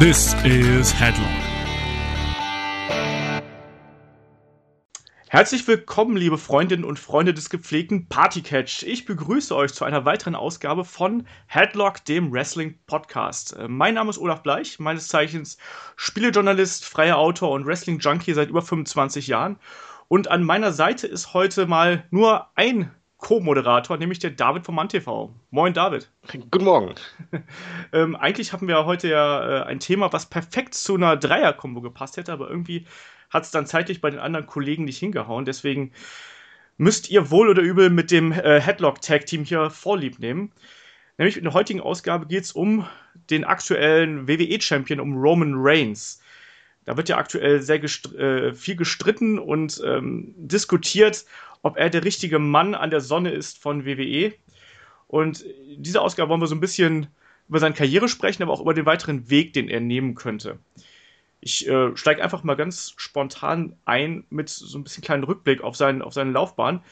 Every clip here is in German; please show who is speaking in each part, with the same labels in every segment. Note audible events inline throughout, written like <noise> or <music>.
Speaker 1: This is Headlock. Herzlich willkommen, liebe Freundinnen und Freunde des gepflegten Partycatch. Ich begrüße euch zu einer weiteren Ausgabe von Headlock, dem Wrestling Podcast. Äh, mein Name ist Olaf Bleich, meines Zeichens Spielejournalist, freier Autor und Wrestling Junkie seit über 25 Jahren. Und an meiner Seite ist heute mal nur ein Co-Moderator, nämlich der David vom MannTV. Moin, David.
Speaker 2: Guten Morgen. <laughs>
Speaker 1: ähm, eigentlich hatten wir heute ja äh, ein Thema, was perfekt zu einer Dreier-Kombo gepasst hätte, aber irgendwie hat es dann zeitlich bei den anderen Kollegen nicht hingehauen. Deswegen müsst ihr wohl oder übel mit dem äh, Headlock-Tag-Team hier Vorlieb nehmen. Nämlich in der heutigen Ausgabe geht es um den aktuellen WWE-Champion, um Roman Reigns. Da wird ja aktuell sehr gestr äh, viel gestritten und ähm, diskutiert, ob er der richtige Mann an der Sonne ist von WWE. Und in dieser Ausgabe wollen wir so ein bisschen über seine Karriere sprechen, aber auch über den weiteren Weg, den er nehmen könnte. Ich äh, steige einfach mal ganz spontan ein mit so ein bisschen kleinen Rückblick auf, seinen, auf seine Laufbahn.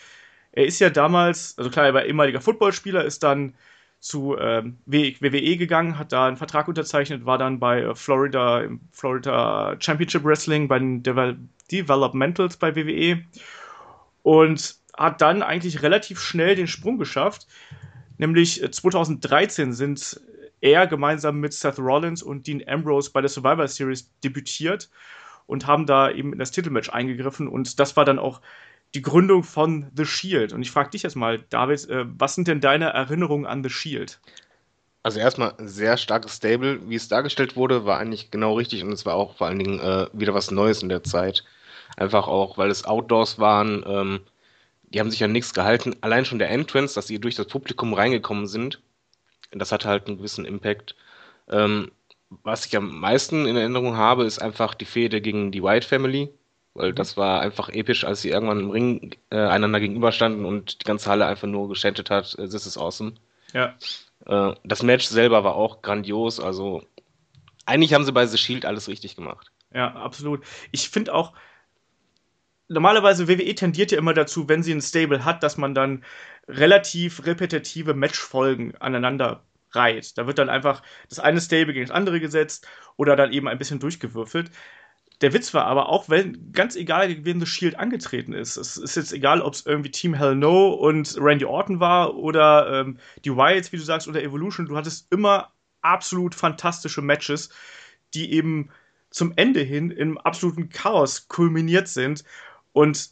Speaker 1: Er ist ja damals, also klar, er war ehemaliger Footballspieler, ist dann zu ähm, WWE gegangen, hat da einen Vertrag unterzeichnet, war dann bei äh, Florida im Florida Championship Wrestling bei den Devel Developmentals bei WWE und hat dann eigentlich relativ schnell den Sprung geschafft. Nämlich 2013 äh, sind er gemeinsam mit Seth Rollins und Dean Ambrose bei der Survivor Series debütiert und haben da eben in das Titelmatch eingegriffen und das war dann auch die Gründung von The Shield. Und ich frage dich jetzt mal, David, äh, was sind denn deine Erinnerungen an The Shield?
Speaker 2: Also erstmal sehr starkes Stable, wie es dargestellt wurde, war eigentlich genau richtig und es war auch vor allen Dingen äh, wieder was Neues in der Zeit. Einfach auch, weil es Outdoors waren. Ähm, die haben sich an nichts gehalten. Allein schon der Entrance, dass sie durch das Publikum reingekommen sind, das hatte halt einen gewissen Impact. Ähm, was ich am meisten in Erinnerung habe, ist einfach die Fehde gegen die White Family, weil das war einfach episch, als sie irgendwann im Ring äh, einander gegenüberstanden und die ganze Halle einfach nur geschättet hat, äh, this is awesome.
Speaker 1: Ja.
Speaker 2: Äh, das Match selber war auch grandios, also eigentlich haben sie bei The Shield alles richtig gemacht.
Speaker 1: Ja, absolut. Ich finde auch, normalerweise WWE tendiert ja immer dazu, wenn sie ein Stable hat, dass man dann relativ repetitive Matchfolgen aneinander reiht. Da wird dann einfach das eine Stable gegen das andere gesetzt oder dann eben ein bisschen durchgewürfelt. Der Witz war aber auch, wenn ganz egal, gegen wen The Shield angetreten ist. Es ist jetzt egal, ob es irgendwie Team Hell No und Randy Orton war oder ähm, die Wyatts, wie du sagst, oder Evolution. Du hattest immer absolut fantastische Matches, die eben zum Ende hin im absoluten Chaos kulminiert sind und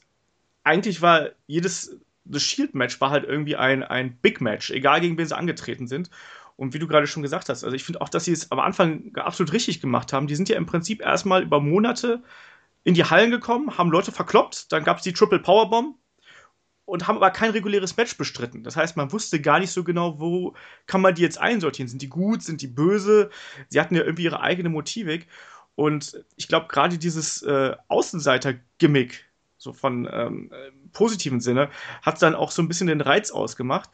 Speaker 1: eigentlich war jedes das Shield-Match war halt irgendwie ein, ein Big-Match, egal gegen wen sie angetreten sind. Und wie du gerade schon gesagt hast, also ich finde auch, dass sie es am Anfang absolut richtig gemacht haben. Die sind ja im Prinzip erstmal über Monate in die Hallen gekommen, haben Leute verkloppt, dann gab es die Triple Powerbomb und haben aber kein reguläres Match bestritten. Das heißt, man wusste gar nicht so genau, wo kann man die jetzt einsortieren. Sind die gut, sind die böse? Sie hatten ja irgendwie ihre eigene Motivik. Und ich glaube, gerade dieses äh, Außenseiter-Gimmick, so von ähm, positiven Sinne, hat dann auch so ein bisschen den Reiz ausgemacht.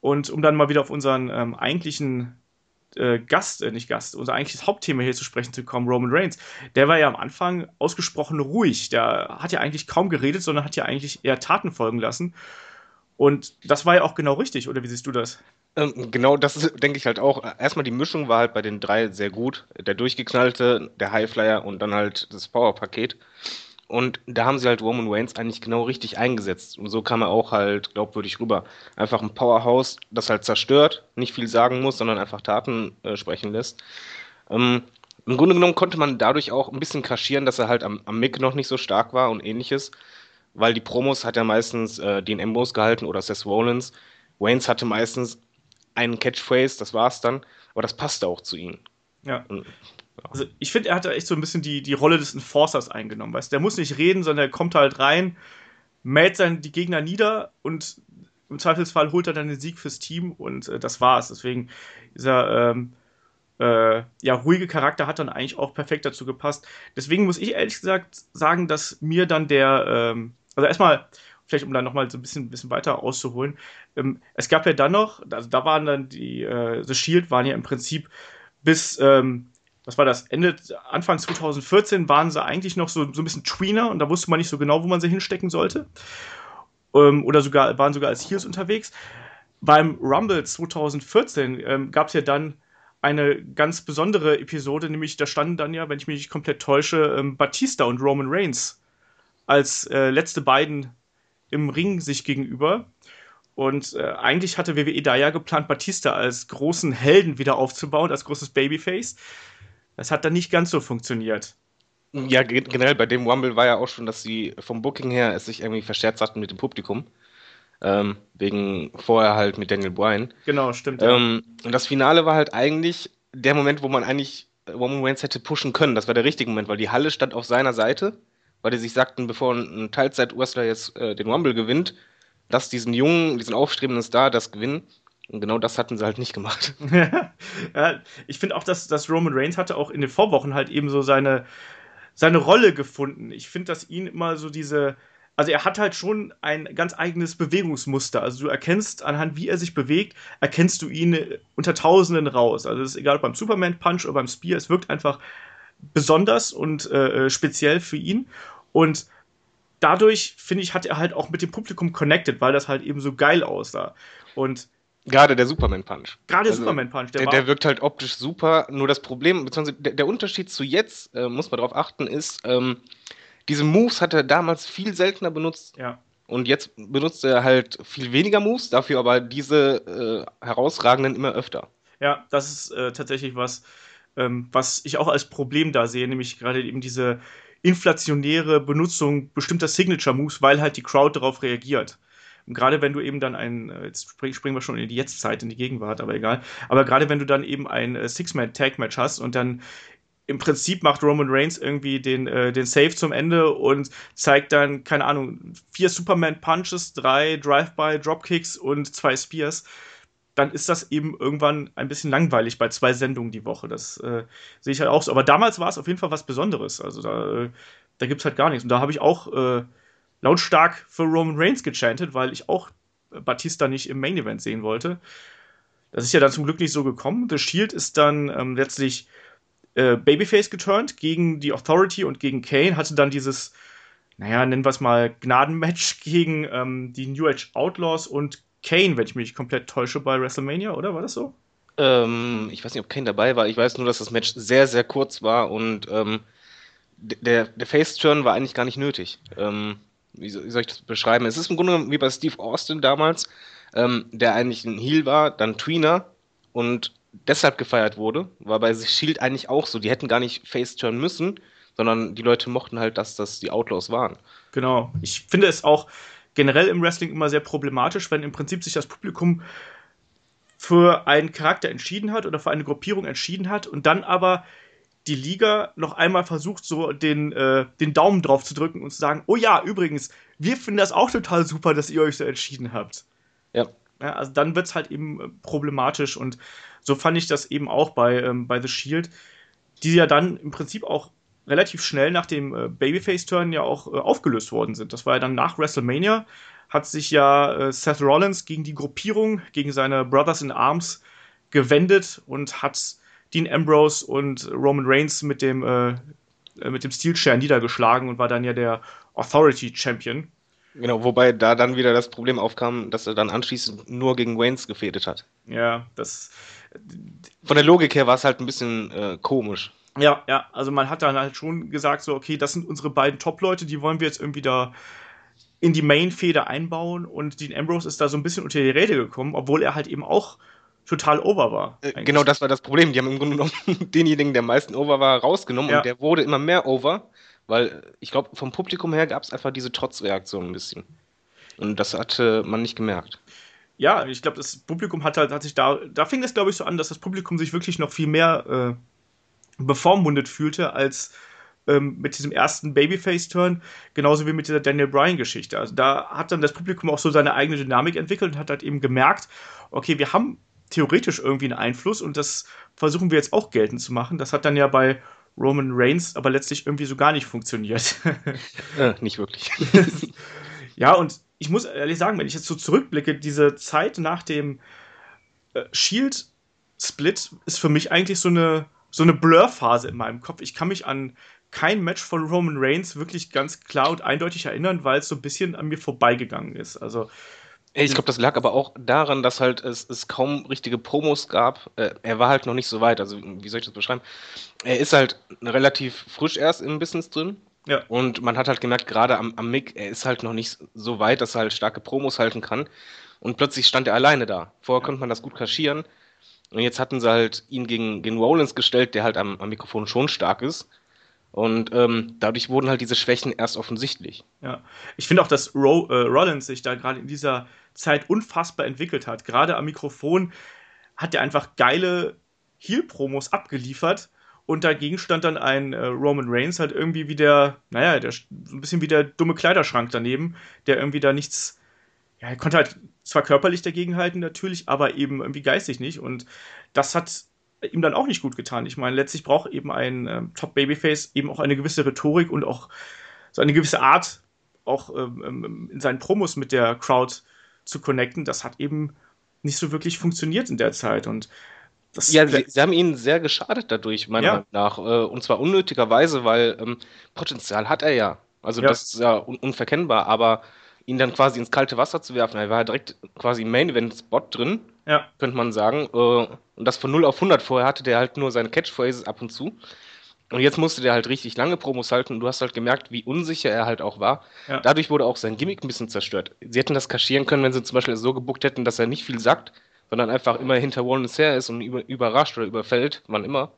Speaker 1: Und um dann mal wieder auf unseren ähm, eigentlichen äh, Gast, äh, nicht Gast, unser eigentliches Hauptthema hier zu sprechen zu kommen, Roman Reigns, der war ja am Anfang ausgesprochen ruhig. Der hat ja eigentlich kaum geredet, sondern hat ja eigentlich eher Taten folgen lassen. Und das war ja auch genau richtig, oder wie siehst du das?
Speaker 2: Ähm, genau, das denke ich halt auch. Erstmal die Mischung war halt bei den drei sehr gut. Der durchgeknallte, der Highflyer und dann halt das Powerpaket. Und da haben sie halt Roman Reigns eigentlich genau richtig eingesetzt. Und so kam er auch halt glaubwürdig rüber. Einfach ein Powerhouse, das halt zerstört, nicht viel sagen muss, sondern einfach Taten äh, sprechen lässt. Ähm, Im Grunde genommen konnte man dadurch auch ein bisschen kaschieren, dass er halt am, am Mick noch nicht so stark war und ähnliches. Weil die Promos hat er meistens äh, den Embos gehalten oder Seth Rollins. Waynes hatte meistens einen Catchphrase, das war's dann. Aber das passte auch zu ihm.
Speaker 1: Ja. Also ich finde, er hat da echt so ein bisschen die, die Rolle des Enforcers eingenommen. Weißt? Der muss nicht reden, sondern er kommt halt rein, mäht dann die Gegner nieder und im Zweifelsfall holt er dann den Sieg fürs Team und äh, das war's. Deswegen dieser ähm, äh, ja, ruhige Charakter hat dann eigentlich auch perfekt dazu gepasst. Deswegen muss ich ehrlich gesagt sagen, dass mir dann der, ähm, also erstmal, vielleicht um da nochmal so ein bisschen, bisschen weiter auszuholen, ähm, es gab ja dann noch, also da waren dann die, äh, The Shield waren ja im Prinzip bis ähm, was war das, Ende, Anfang 2014 waren sie eigentlich noch so, so ein bisschen Tweener und da wusste man nicht so genau, wo man sie hinstecken sollte. Ähm, oder sogar, waren sogar als Heels unterwegs. Beim Rumble 2014 ähm, gab es ja dann eine ganz besondere Episode, nämlich da standen dann ja, wenn ich mich nicht komplett täusche, ähm, Batista und Roman Reigns als äh, letzte beiden im Ring sich gegenüber. Und äh, eigentlich hatte WWE da ja geplant, Batista als großen Helden wieder aufzubauen, als großes Babyface. Das hat dann nicht ganz so funktioniert.
Speaker 2: Ja, generell bei dem Rumble war ja auch schon, dass sie vom Booking her es sich irgendwie verscherzt hatten mit dem Publikum. Ähm, wegen vorher halt mit Daniel Bryan.
Speaker 1: Genau, stimmt.
Speaker 2: Ja. Ähm, und das Finale war halt eigentlich der Moment, wo man eigentlich Roman Reigns hätte pushen können. Das war der richtige Moment, weil die Halle stand auf seiner Seite, weil die sich sagten, bevor ein Teilzeit-Wrestler jetzt äh, den Rumble gewinnt, dass diesen jungen, diesen aufstrebenden Star das gewinnen. Und genau das hatten sie halt nicht gemacht. <laughs>
Speaker 1: ja, ich finde auch, dass, dass Roman Reigns hatte auch in den Vorwochen halt eben so seine, seine Rolle gefunden. Ich finde, dass ihn immer so diese, also er hat halt schon ein ganz eigenes Bewegungsmuster. Also du erkennst anhand, wie er sich bewegt, erkennst du ihn unter Tausenden raus. Also es ist egal ob beim Superman Punch oder beim Spear, es wirkt einfach besonders und äh, äh speziell für ihn. Und dadurch, finde ich, hat er halt auch mit dem Publikum connected, weil das halt eben so geil aussah. Und
Speaker 2: Gerade der Superman Punch.
Speaker 1: Gerade der also, Superman Punch,
Speaker 2: der, der, der, wirkt halt optisch super. Nur das Problem, beziehungsweise der, der Unterschied zu jetzt, äh, muss man darauf achten, ist, ähm, diese Moves hat er damals viel seltener benutzt.
Speaker 1: Ja.
Speaker 2: Und jetzt benutzt er halt viel weniger Moves, dafür aber diese äh, herausragenden immer öfter.
Speaker 1: Ja, das ist äh, tatsächlich was, ähm, was ich auch als Problem da sehe, nämlich gerade eben diese inflationäre Benutzung bestimmter Signature-Moves, weil halt die Crowd darauf reagiert. Und gerade wenn du eben dann ein, äh, jetzt springen wir schon in die Jetztzeit, in die Gegenwart, aber egal. Aber gerade wenn du dann eben ein äh, Six-Man-Tag-Match hast und dann im Prinzip macht Roman Reigns irgendwie den, äh, den Save zum Ende und zeigt dann, keine Ahnung, vier Superman-Punches, drei Drive-by-Dropkicks und zwei Spears dann ist das eben irgendwann ein bisschen langweilig bei zwei Sendungen die Woche. Das äh, sehe ich halt auch so. Aber damals war es auf jeden Fall was Besonderes. Also da, äh, da gibt es halt gar nichts. Und da habe ich auch äh, lautstark für Roman Reigns gechantet, weil ich auch Batista nicht im Main Event sehen wollte. Das ist ja dann zum Glück nicht so gekommen. The Shield ist dann ähm, letztlich äh, Babyface geturnt gegen die Authority und gegen Kane, hatte dann dieses, naja, nennen wir es mal Gnadenmatch <laughs> gegen ähm, die New Age Outlaws und Kane, wenn ich mich komplett täusche, bei WrestleMania, oder? War das so?
Speaker 2: Ähm, ich weiß nicht, ob Kane dabei war. Ich weiß nur, dass das Match sehr, sehr kurz war und ähm, der, der Face-Turn war eigentlich gar nicht nötig. Ähm, wie, soll, ich das beschreiben? Es ist im Grunde wie bei Steve Austin damals, ähm, der eigentlich ein Heel war, dann Tweener und deshalb gefeiert wurde. War bei Shield eigentlich auch so. Die hätten gar nicht Face-Turn müssen, sondern die Leute mochten halt, dass das die Outlaws waren.
Speaker 1: Genau. Ich finde es auch generell im Wrestling immer sehr problematisch, wenn im Prinzip sich das Publikum für einen Charakter entschieden hat oder für eine Gruppierung entschieden hat und dann aber die Liga noch einmal versucht, so den, äh, den Daumen drauf zu drücken und zu sagen, oh ja, übrigens, wir finden das auch total super, dass ihr euch so entschieden habt.
Speaker 2: Ja.
Speaker 1: ja also dann wird es halt eben äh, problematisch und so fand ich das eben auch bei, ähm, bei The Shield, die ja dann im Prinzip auch relativ schnell nach dem äh, Babyface-Turn ja auch äh, aufgelöst worden sind. Das war ja dann nach WrestleMania, hat sich ja äh, Seth Rollins gegen die Gruppierung, gegen seine Brothers in Arms gewendet und hat Dean Ambrose und Roman Reigns mit dem, äh, äh, mit dem Steel Chair niedergeschlagen und war dann ja der Authority Champion.
Speaker 2: Genau, wobei da dann wieder das Problem aufkam, dass er dann anschließend nur gegen Reigns gefädet hat.
Speaker 1: Ja, das.
Speaker 2: Von der Logik her war es halt ein bisschen äh, komisch.
Speaker 1: Ja, ja, also man hat dann halt schon gesagt, so, okay, das sind unsere beiden Top-Leute, die wollen wir jetzt irgendwie da in die Main-Feder einbauen und Dean Ambrose ist da so ein bisschen unter die Räder gekommen, obwohl er halt eben auch total over war.
Speaker 2: Äh, genau, das war das Problem. Die haben im Grunde genommen <laughs> denjenigen, der am meisten over war, rausgenommen ja. und der wurde immer mehr over, weil ich glaube, vom Publikum her gab es einfach diese Trotzreaktion ein bisschen. Und das hatte man nicht gemerkt.
Speaker 1: Ja, ich glaube, das Publikum hat halt, hat sich da, da fing es, glaube ich, so an, dass das Publikum sich wirklich noch viel mehr äh, bevormundet fühlte als ähm, mit diesem ersten Babyface-Turn, genauso wie mit dieser Daniel Bryan-Geschichte. Also da hat dann das Publikum auch so seine eigene Dynamik entwickelt und hat halt eben gemerkt, okay, wir haben theoretisch irgendwie einen Einfluss und das versuchen wir jetzt auch geltend zu machen. Das hat dann ja bei Roman Reigns aber letztlich irgendwie so gar nicht funktioniert. <laughs>
Speaker 2: äh, nicht wirklich. <laughs>
Speaker 1: ja, und ich muss ehrlich sagen, wenn ich jetzt so zurückblicke, diese Zeit nach dem äh, Shield-Split ist für mich eigentlich so eine so eine Blur-Phase in meinem Kopf. Ich kann mich an kein Match von Roman Reigns wirklich ganz klar und eindeutig erinnern, weil es so ein bisschen an mir vorbeigegangen ist. Also
Speaker 2: Ich glaube, das lag aber auch daran, dass halt es, es kaum richtige Promos gab. Äh, er war halt noch nicht so weit. Also, wie soll ich das beschreiben? Er ist halt relativ frisch erst im Business drin.
Speaker 1: Ja.
Speaker 2: Und man hat halt gemerkt, gerade am, am Mick, er ist halt noch nicht so weit, dass er halt starke Promos halten kann. Und plötzlich stand er alleine da. Vorher konnte man das gut kaschieren. Und jetzt hatten sie halt ihn gegen, gegen Rollins gestellt, der halt am, am Mikrofon schon stark ist. Und ähm, dadurch wurden halt diese Schwächen erst offensichtlich.
Speaker 1: Ja, ich finde auch, dass Ro äh, Rollins sich da gerade in dieser Zeit unfassbar entwickelt hat. Gerade am Mikrofon hat er einfach geile Heel-Promos abgeliefert. Und dagegen stand dann ein äh, Roman Reigns halt irgendwie wie der, naja, der, so ein bisschen wie der dumme Kleiderschrank daneben, der irgendwie da nichts, ja, er konnte halt zwar körperlich dagegenhalten natürlich, aber eben irgendwie geistig nicht. Und das hat ihm dann auch nicht gut getan. Ich meine, letztlich braucht eben ein ähm, Top-Babyface eben auch eine gewisse Rhetorik und auch so eine gewisse Art, auch ähm, ähm, in seinen Promos mit der Crowd zu connecten. Das hat eben nicht so wirklich funktioniert in der Zeit. Und das
Speaker 2: ja, sie, sie, haben ihnen sehr geschadet dadurch, meiner ja. Meinung nach. Äh, und zwar unnötigerweise, weil ähm, Potenzial hat er ja. Also ja. das ist ja un unverkennbar, aber ihn dann quasi ins kalte Wasser zu werfen, er war ja direkt quasi im Main Event Spot drin,
Speaker 1: ja.
Speaker 2: könnte man sagen. Äh, und das von 0 auf 100 vorher hatte der halt nur seine Catchphrases ab und zu. Und jetzt musste der halt richtig lange Promos halten und du hast halt gemerkt, wie unsicher er halt auch war. Ja. Dadurch wurde auch sein Gimmick ein bisschen zerstört. Sie hätten das kaschieren können, wenn sie zum Beispiel so gebuckt hätten, dass er nicht viel sagt, sondern einfach immer hinter Wallace her ist und über, überrascht oder überfällt, man immer.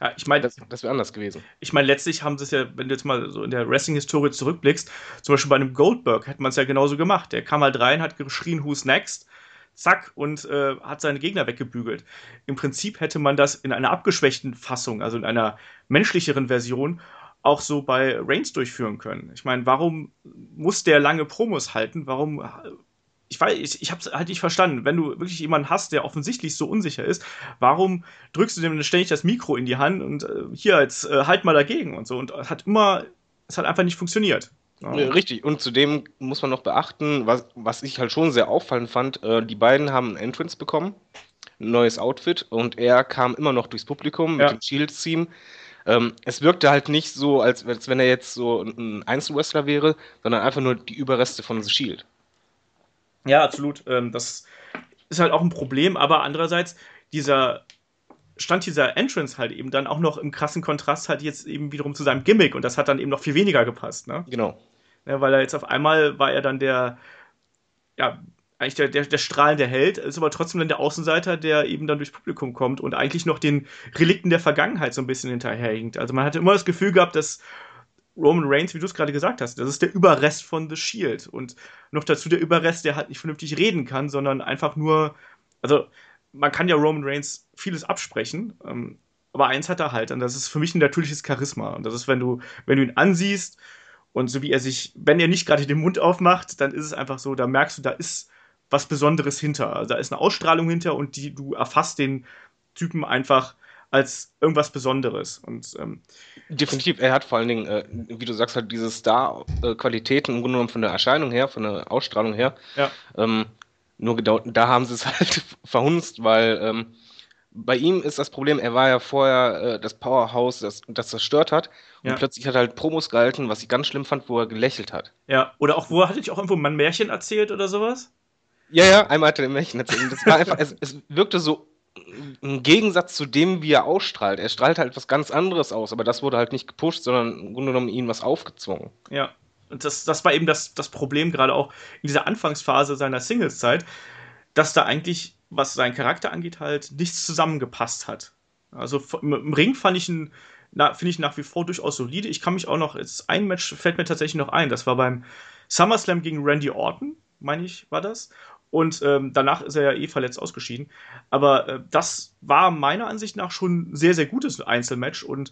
Speaker 1: Ja, ich meine,
Speaker 2: das, das wäre anders gewesen.
Speaker 1: Ich meine, letztlich haben sie es ja, wenn du jetzt mal so in der Wrestling-Historie zurückblickst, zum Beispiel bei einem Goldberg hätte man es ja genauso gemacht. Der kam halt rein, hat geschrien, who's next? Zack, und äh, hat seine Gegner weggebügelt. Im Prinzip hätte man das in einer abgeschwächten Fassung, also in einer menschlicheren Version, auch so bei Reigns durchführen können. Ich meine, warum muss der lange Promos halten? Warum ich weiß, ich, ich habe es halt nicht verstanden. Wenn du wirklich jemanden hast, der offensichtlich so unsicher ist, warum drückst du dem ständig das Mikro in die Hand und äh, hier jetzt äh, halt mal dagegen und so und es hat immer, es hat einfach nicht funktioniert.
Speaker 2: Ja. Richtig, und zudem muss man noch beachten, was, was ich halt schon sehr auffallend fand, äh, die beiden haben ein Entrance bekommen, ein neues Outfit und er kam immer noch durchs Publikum mit
Speaker 1: Ja.
Speaker 2: dem Shield-Team. Ähm, es wirkte halt nicht so, als, als wenn er jetzt so ein Einzelwrestler wäre, sondern einfach nur die Überreste von The Shield.
Speaker 1: Ja, absolut. Ähm, das ist halt auch ein Problem, aber andererseits, dieser stand dieser Entrance halt eben dann auch noch im krassen Kontrast halt jetzt eben wiederum zu seinem Gimmick und das hat dann eben noch viel weniger gepasst, ne?
Speaker 2: Genau.
Speaker 1: Ja, weil er jetzt auf einmal war er dann der, ja, eigentlich der, der, der strahlende Held, ist aber trotzdem dann der Außenseiter, der eben dann durchs Publikum kommt und eigentlich noch den Relikten der Vergangenheit so ein bisschen hinterherhinkt. Also man hatte immer das Gefühl gehabt, dass Roman Reigns, wie du es gerade gesagt hast, das ist der Überrest von The Shield. Und noch dazu der Überrest, der halt nicht vernünftig reden kann, sondern einfach nur, also man kann ja Roman Reigns vieles absprechen, ähm, aber eins hat er halt, und das ist für mich ein natürliches Charisma. Und das ist, wenn du, wenn du ihn ansiehst und so wie er sich, wenn er nicht gerade den Mund aufmacht, dann ist es einfach so, da merkst du, da ist was Besonderes hinter. Also da ist eine Ausstrahlung hinter und die, du erfasst den Typen einfach als irgendwas Besonderes. Und ähm,
Speaker 2: Definitiv, er hat vor allen Dingen, äh, wie du sagst, halt diese Star-Qualitäten im Grunde genommen von der Erscheinung her, von der Ausstrahlung her.
Speaker 1: Ja.
Speaker 2: Ähm, nur gedauert, da haben sie es <laughs> halt verhunzt, weil ähm, bei ihm ist das Problem, er war ja vorher äh, das Powerhouse, das, das zerstört hat. Und
Speaker 1: Ja.
Speaker 2: plötzlich hat er halt Promos gehalten, was ich ganz schlimm fand, wo er gelächelt hat.
Speaker 1: ja, oder auch, wo hatte ich auch irgendwo mal ein Märchen erzählt oder sowas?
Speaker 2: Ja, ja, einmal hat er den Märchen erzählt. Das war einfach, es, es wirkte so im Gegensatz zu dem, wie er ausstrahlt. Er strahlt halt was ganz anderes aus, aber das wurde halt nicht gepusht, sondern im Grunde genommen ihm was aufgezwungen.
Speaker 1: Ja. Und das, das war eben das, das Problem, gerade auch in dieser Anfangsphase seiner Singles-Zeit, dass da eigentlich, was seinen Charakter angeht, halt nichts zusammengepasst hat. Also im, Ring fand ich ihn, finde ich nach wie vor durchaus solide. Ich kann mich auch noch, jetzt ein Match fällt mir tatsächlich noch ein, das war beim SummerSlam gegen Randy Orton, meine ich, war das. Und ähm, danach ist er ja eh verletzt ausgeschieden. Aber äh, das war meiner Ansicht nach schon ein sehr, sehr gutes Einzelmatch und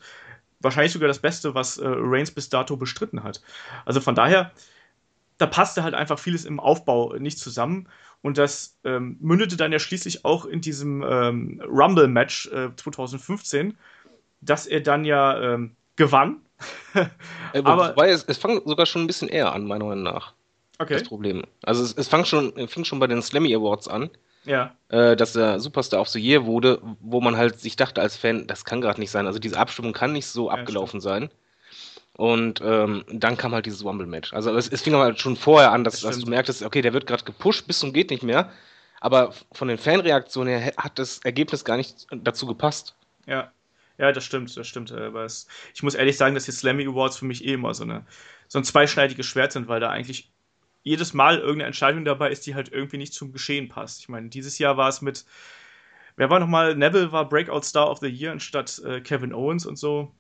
Speaker 1: wahrscheinlich sogar das Beste, was äh, Reigns bis dato bestritten hat. Also von daher, da passte halt einfach vieles im Aufbau nicht zusammen. Und das ähm, mündete dann ja schließlich auch in diesem ähm, Rumble-Match äh, 2015, dass er dann ja ähm, gewann. <laughs>
Speaker 2: Äh,
Speaker 1: Aber-
Speaker 2: wobei es, es fängt sogar schon ein bisschen eher an, meiner Meinung nach.
Speaker 1: Okay.
Speaker 2: Das Problem. Also es, es fang schon, fing schon bei den Slammy Awards an,
Speaker 1: Ja.
Speaker 2: äh, dass er Superstar of the Year wurde, wo man halt sich dachte als Fan, das kann gerade nicht sein. Also diese Abstimmung kann nicht so
Speaker 1: Ja,
Speaker 2: abgelaufen sein. Und ähm, dann kam halt dieses Rumble-Match. Also es, es, fing aber schon vorher an, dass,
Speaker 1: Das
Speaker 2: dass du merktest, okay, der wird gerade gepusht bis zum geht nicht mehr. Aber von den Fanreaktionen her hat das Ergebnis gar nicht dazu gepasst.
Speaker 1: Ja, ja, das stimmt, das stimmt. äh, Aber es, ich muss ehrlich sagen, dass die Slammy Awards für mich eh immer so, eine, so ein zweischneidiges Schwert sind, weil da eigentlich jedes Mal irgendeine Entscheidung dabei ist, die halt irgendwie nicht zum Geschehen passt. Ich meine, dieses Jahr war es mit, wer war nochmal, Neville war Breakout Star of the Year anstatt äh, Kevin Owens und so.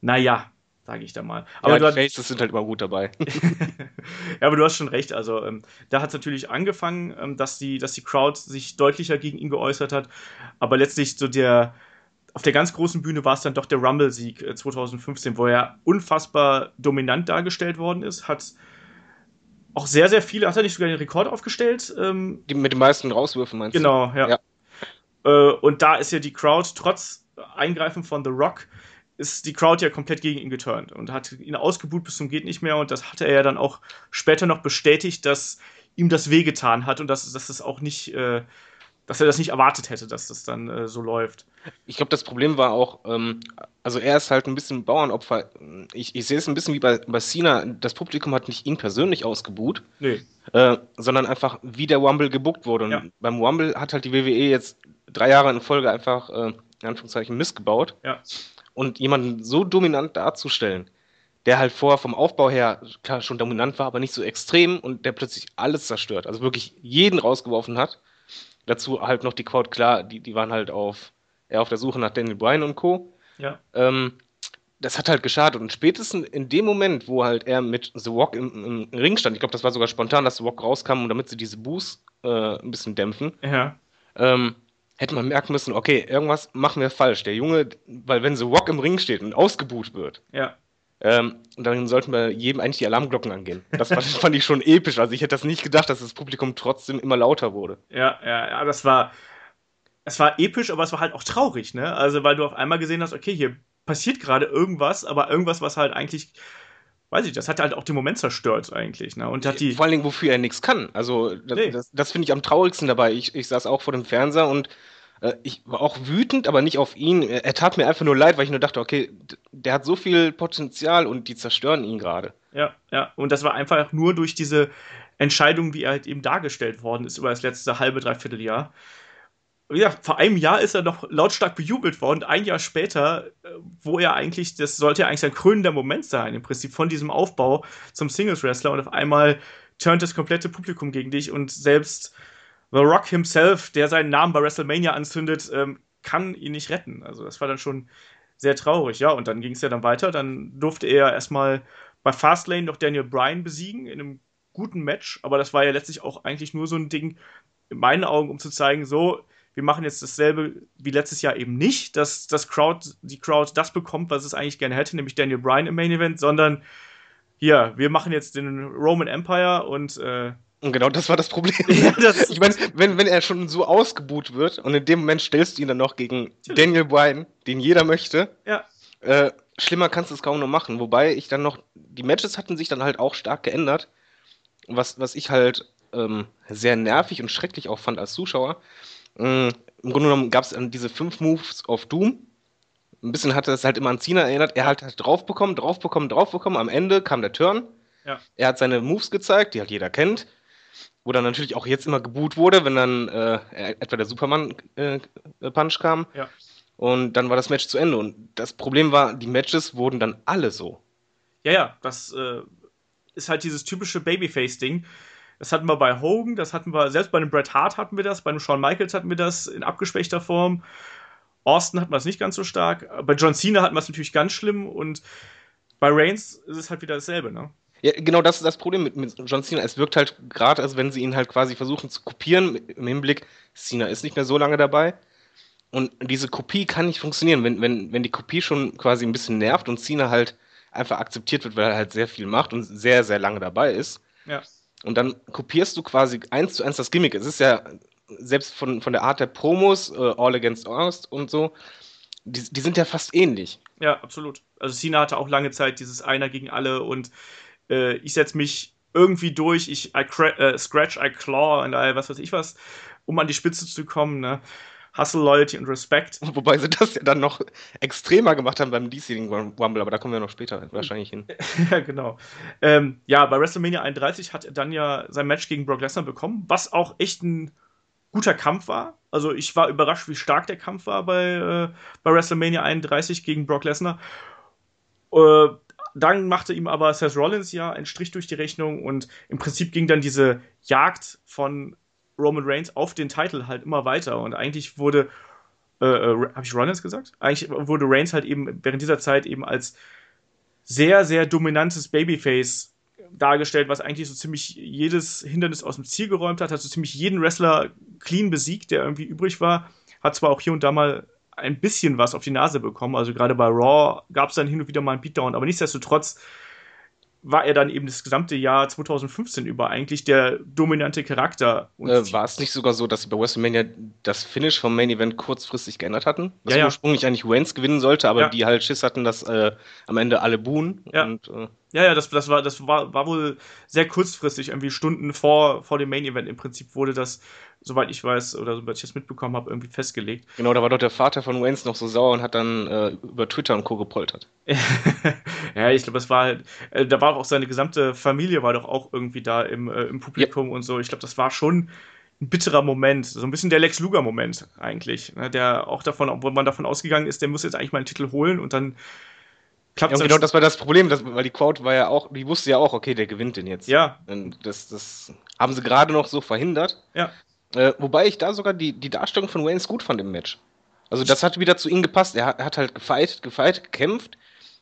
Speaker 1: Naja, sage ich da mal.
Speaker 2: Aber ja,
Speaker 1: du, hast,
Speaker 2: Faces sind halt immer gut dabei. <laughs> <laughs>
Speaker 1: ja, aber du hast schon recht. Also ähm, da hat es natürlich angefangen, ähm, dass, die, dass die Crowd sich deutlicher gegen ihn geäußert hat. Aber letztlich so der, auf der ganz großen Bühne war es dann doch der Rumble-Sieg äh, 2015, wo er unfassbar dominant dargestellt worden ist. Hat auch sehr, sehr viele, hat er nicht sogar den Rekord aufgestellt? Ähm,
Speaker 2: Die mit den meisten Rauswürfen meinst
Speaker 1: genau, ja.
Speaker 2: Ja.
Speaker 1: Äh, und da ist ja die Crowd, trotz Eingreifen von The Rock, ist die Crowd ja komplett gegen ihn geturnt und hat ihn ausgebuht bis zum geht nicht mehr und das hatte er ja dann auch später noch bestätigt, dass ihm das wehgetan hat und dass, dass es auch nicht, äh, dass er das nicht erwartet hätte, dass das dann äh, so läuft.
Speaker 2: Ich glaube, das Problem war auch, ähm, also er ist halt ein bisschen Bauernopfer. Ich, ich sehe es ein bisschen wie bei, bei Cena. Das Publikum hat nicht ihn persönlich ausgebuht,
Speaker 1: Nee.
Speaker 2: äh, sondern einfach, wie der Rumble gebuckt wurde. Und
Speaker 1: Ja.
Speaker 2: beim Rumble hat halt die WWE jetzt drei Jahre in Folge einfach, äh, in Anführungszeichen, missgebaut.
Speaker 1: Ja.
Speaker 2: Und jemanden so dominant darzustellen, der halt vorher vom Aufbau her klar schon dominant war, aber nicht so extrem und der plötzlich alles zerstört. Also wirklich jeden rausgeworfen hat. Dazu halt noch die Crowd, klar, die, die waren halt auf, eher auf der Suche nach Daniel Bryan und Co.
Speaker 1: Ja.
Speaker 2: Ähm, das hat halt geschadet. Und spätestens in dem Moment, wo halt er mit The Rock im, im Ring stand, ich glaube, das war sogar spontan, dass The Rock rauskam, und damit sie diese Boos äh, ein bisschen dämpfen,
Speaker 1: Ja.
Speaker 2: ähm, hätte man merken müssen, okay, irgendwas machen wir falsch. Der Junge, weil wenn The Rock im Ring steht und ausgebuht wird,
Speaker 1: Ja.
Speaker 2: Ähm, dann sollten wir jedem eigentlich die Alarmglocken angehen. Das fand, fand ich schon episch. Also ich hätte das nicht gedacht, dass das Publikum trotzdem immer lauter wurde.
Speaker 1: Ja, ja, ja, das war. Es war episch, aber es war halt auch traurig, ne? Also, weil du auf einmal gesehen hast, okay, hier passiert gerade irgendwas, aber irgendwas, was halt eigentlich, weiß ich, das hat halt auch den Moment zerstört, eigentlich, ne? Und hat die.
Speaker 2: Vor allen Dingen, wofür er nichts kann. Also das,
Speaker 1: Nee.
Speaker 2: das, das finde ich am traurigsten dabei. Ich, ich saß auch vor dem Fernseher und ich war auch wütend, aber nicht auf ihn. Er, tat mir einfach nur leid, weil ich nur dachte, okay, der hat so viel Potenzial und die zerstören ihn gerade.
Speaker 1: Ja, ja. Und das war einfach nur durch diese Entscheidung, wie er halt eben dargestellt worden ist über das letzte halbe, dreiviertel Jahr. Ja, vor einem Jahr ist er noch lautstark bejubelt worden. Ein Jahr später, äh, wo er eigentlich, das sollte ja eigentlich sein krönender Moment sein, im Prinzip von diesem Aufbau zum Singles-Wrestler. Und auf einmal turnt das komplette Publikum gegen dich und selbst The Rock himself, der seinen Namen bei WrestleMania anzündet, ähm, kann ihn nicht retten. Also das war dann schon sehr traurig. Ja, und dann ging es ja dann weiter. Dann durfte er erstmal bei Fastlane noch Daniel Bryan besiegen in einem guten Match, aber das war ja letztlich auch eigentlich nur so ein Ding, in meinen Augen, um zu zeigen, so, wir machen jetzt dasselbe wie letztes Jahr eben nicht, dass das Crowd, die Crowd das bekommt, was es eigentlich gerne hätte, nämlich Daniel Bryan im Main Event, sondern hier, wir machen jetzt den Roman Empire und äh,
Speaker 2: Und genau das war das Problem.
Speaker 1: Ja, das- <laughs>
Speaker 2: ich meine, wenn, wenn er schon so ausgebuht wird und in dem Moment stellst du ihn dann noch gegen Daniel Bryan, den jeder möchte,
Speaker 1: ja,
Speaker 2: Äh, schlimmer kannst du es kaum noch machen. Wobei ich dann noch, die Matches hatten sich dann halt auch stark geändert. Was, was ich halt ähm, sehr nervig und schrecklich auch fand als Zuschauer. Ähm, Im Grunde genommen gab es dann diese fünf Moves auf Doom. Ein bisschen hatte es halt immer an Cena erinnert. Er hat halt drauf bekommen, drauf bekommen, drauf bekommen. Am Ende kam der Turn.
Speaker 1: Ja.
Speaker 2: Er hat seine Moves gezeigt, die halt jeder kennt. Wo dann natürlich auch jetzt immer geboot wurde, wenn dann äh, etwa der Superman-Punch kam.
Speaker 1: Ja.
Speaker 2: Und dann war das Match zu Ende. Und das Problem war, die Matches wurden dann alle so.
Speaker 1: Ja, ja, das äh, ist halt dieses typische Babyface-Ding. Das hatten wir bei Hogan, das hatten wir, selbst bei einem Bret Hart hatten wir das, bei einem Shawn Michaels hatten wir das in abgeschwächter Form. Austin hatten wir es nicht ganz so stark. Bei John Cena hatten wir es natürlich ganz schlimm und bei Reigns ist es halt wieder dasselbe, ne?
Speaker 2: Ja, genau das ist das Problem mit, mit John Cena. Es wirkt halt gerade, als wenn sie ihn halt quasi versuchen zu kopieren, im Hinblick, Cena ist nicht mehr so lange dabei. Und diese Kopie kann nicht funktionieren, wenn, wenn, wenn die Kopie schon quasi ein bisschen nervt und Cena halt einfach akzeptiert wird, weil er halt sehr viel macht und sehr, sehr lange dabei ist.
Speaker 1: Ja.
Speaker 2: Und dann kopierst du quasi eins zu eins das Gimmick. Es ist ja selbst von, von der Art der Promos, äh, All Against Ost und so, die, die sind ja fast ähnlich.
Speaker 1: Ja, absolut. Also Cena hatte auch lange Zeit dieses Einer gegen alle und äh, ich setze mich irgendwie durch, ich I äh, scratch, I claw und I, was weiß ich was, um an die Spitze zu kommen. Ne? Hustle, Loyalty und Respect. <laughs>
Speaker 2: Wobei sie das ja dann noch extremer gemacht haben beim diesjährigen Rumble, aber da kommen wir noch später wahrscheinlich hin. <laughs>
Speaker 1: ja, genau. Ähm, ja, bei WrestleMania 31 hat er dann ja sein Match gegen Brock Lesnar bekommen, was auch echt ein guter Kampf war. Also ich war überrascht, wie stark der Kampf war bei, äh, bei WrestleMania 31 gegen Brock Lesnar. Äh, dann machte ihm aber Seth Rollins ja einen Strich durch die Rechnung und im Prinzip ging dann diese Jagd von Roman Reigns auf den Titel halt immer weiter und eigentlich wurde, äh, äh habe ich Rollins gesagt? Eigentlich wurde Reigns halt eben während dieser Zeit eben als sehr, sehr dominantes Babyface dargestellt, was eigentlich so ziemlich jedes Hindernis aus dem Ziel geräumt hat, hat so ziemlich jeden Wrestler clean besiegt, der irgendwie übrig war. Hat zwar auch hier und da mal ein bisschen was auf die Nase bekommen, also gerade bei Raw gab es dann hin und wieder mal einen Beatdown, aber nichtsdestotrotz war er dann eben das gesamte Jahr 2015 über eigentlich der dominante Charakter.
Speaker 2: Äh, war es nicht sogar so, dass sie bei WrestleMania das Finish vom Main Event kurzfristig geändert hatten?
Speaker 1: Was ja,
Speaker 2: ursprünglich eigentlich Wentz gewinnen sollte, aber ja. die halt Schiss hatten, dass äh, am Ende alle buhen.
Speaker 1: Ja. Und, äh, ja, ja, das, das, war, das war, war wohl sehr kurzfristig, irgendwie Stunden vor, vor dem Main Event im Prinzip wurde das, soweit ich weiß, oder soweit ich das mitbekommen habe, irgendwie festgelegt.
Speaker 2: Genau, da war doch der Vater von Waynes noch so sauer und hat dann äh, über Twitter und Co. gepoltert. <laughs>
Speaker 1: ja, ich glaube, das war halt, äh, da war auch seine gesamte Familie war doch auch irgendwie da im, äh, im Publikum ja. und so. Ich glaube, das war schon ein bitterer Moment, so ein bisschen der Lex Luger-Moment eigentlich, ne, der auch davon, obwohl man davon ausgegangen ist, der muss jetzt eigentlich mal einen Titel holen und dann
Speaker 2: klappt ja, genau, das war das Problem, das, weil die Crowd war ja auch, die wusste ja auch, okay, der gewinnt den jetzt.
Speaker 1: Ja.
Speaker 2: Das, das haben sie gerade noch so verhindert.
Speaker 1: Ja.
Speaker 2: Äh, wobei ich da sogar die, die Darstellung von Waynes gut fand im Match. Also das hat wieder zu ihm gepasst. Er hat, halt gefeit, gefeit, gekämpft,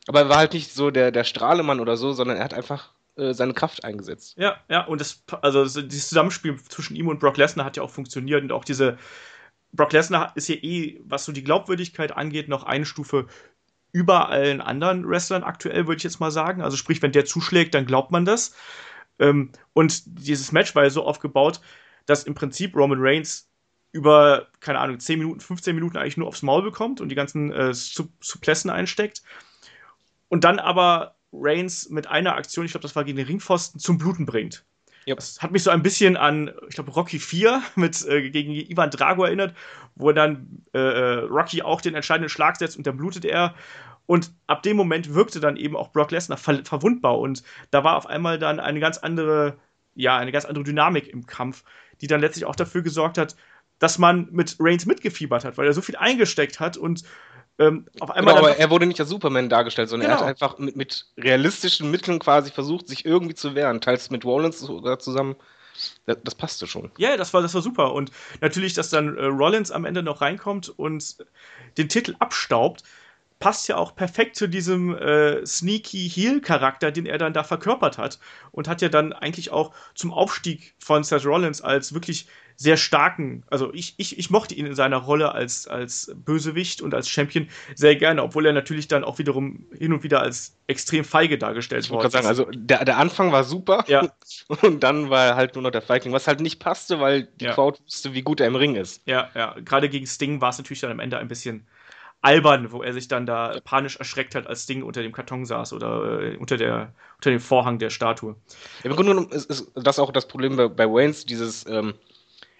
Speaker 2: aber er war halt nicht so der, der Strahlemann oder so, sondern er hat einfach äh, seine Kraft eingesetzt.
Speaker 1: Ja, ja, und das, also dieses Zusammenspiel zwischen ihm und Brock Lesnar hat ja auch funktioniert und auch diese Brock Lesnar ist ja eh, was so die Glaubwürdigkeit angeht, noch eine Stufe über allen anderen Wrestlern aktuell, würde ich jetzt mal sagen. Also sprich, wenn der zuschlägt, dann glaubt man das. Ähm, und dieses Match war ja so aufgebaut, dass im Prinzip Roman Reigns über, keine Ahnung, 10 Minuten, 15 Minuten eigentlich nur aufs Maul bekommt und die ganzen äh, Suplessen einsteckt. Und dann aber Reigns mit einer Aktion, ich glaube, das war gegen den Ringpfosten, zum Bluten bringt. Yep. Das hat mich so ein bisschen an, ich glaube, Rocky 4 <laughs> mit, äh, gegen Ivan Drago erinnert, wo dann äh, äh, Rocky auch den entscheidenden Schlag setzt und dann blutet er. Und ab dem Moment wirkte dann eben auch Brock Lesnar ver verwundbar und da war auf einmal dann eine ganz andere, ja, eine ganz andere Dynamik im Kampf, die dann letztlich auch dafür gesorgt hat, dass man mit Reigns mitgefiebert hat, weil er so viel eingesteckt hat und ähm, auf einmal.
Speaker 2: Genau, aber er wurde nicht als Superman dargestellt, sondern genau. er hat einfach mit, mit, realistischen Mitteln quasi versucht, sich irgendwie zu wehren. Teils mit Rollins zusammen. Das, das, passte schon.
Speaker 1: Ja, das war, das war super. Und natürlich, dass dann äh, Rollins am Ende noch reinkommt und den Titel abstaubt, passt ja auch perfekt zu diesem äh, sneaky Heel-Charakter, den er dann da verkörpert hat. Und hat ja dann eigentlich auch zum Aufstieg von Seth Rollins als wirklich sehr starken, also ich, ich, ich mochte ihn in seiner Rolle als, als Bösewicht und als Champion sehr gerne, obwohl er natürlich dann auch wiederum hin und wieder als extrem feige dargestellt
Speaker 2: wurde. Ich gerade sagen, also der, der Anfang war super
Speaker 1: ja. <laughs>
Speaker 2: und dann war er halt nur noch der Feigling, was halt nicht passte, weil die ja. Crowd wusste, wie gut er im Ring ist.
Speaker 1: Ja, ja, gerade gegen Sting war es natürlich dann am Ende ein bisschen albern, wo er sich dann da panisch erschreckt hat, als Sting unter dem Karton saß oder äh, unter, der, unter dem Vorhang der Statue.
Speaker 2: Ja, Im Grunde genommen ist, ist das auch das Problem bei, bei Waynes, dieses ähm,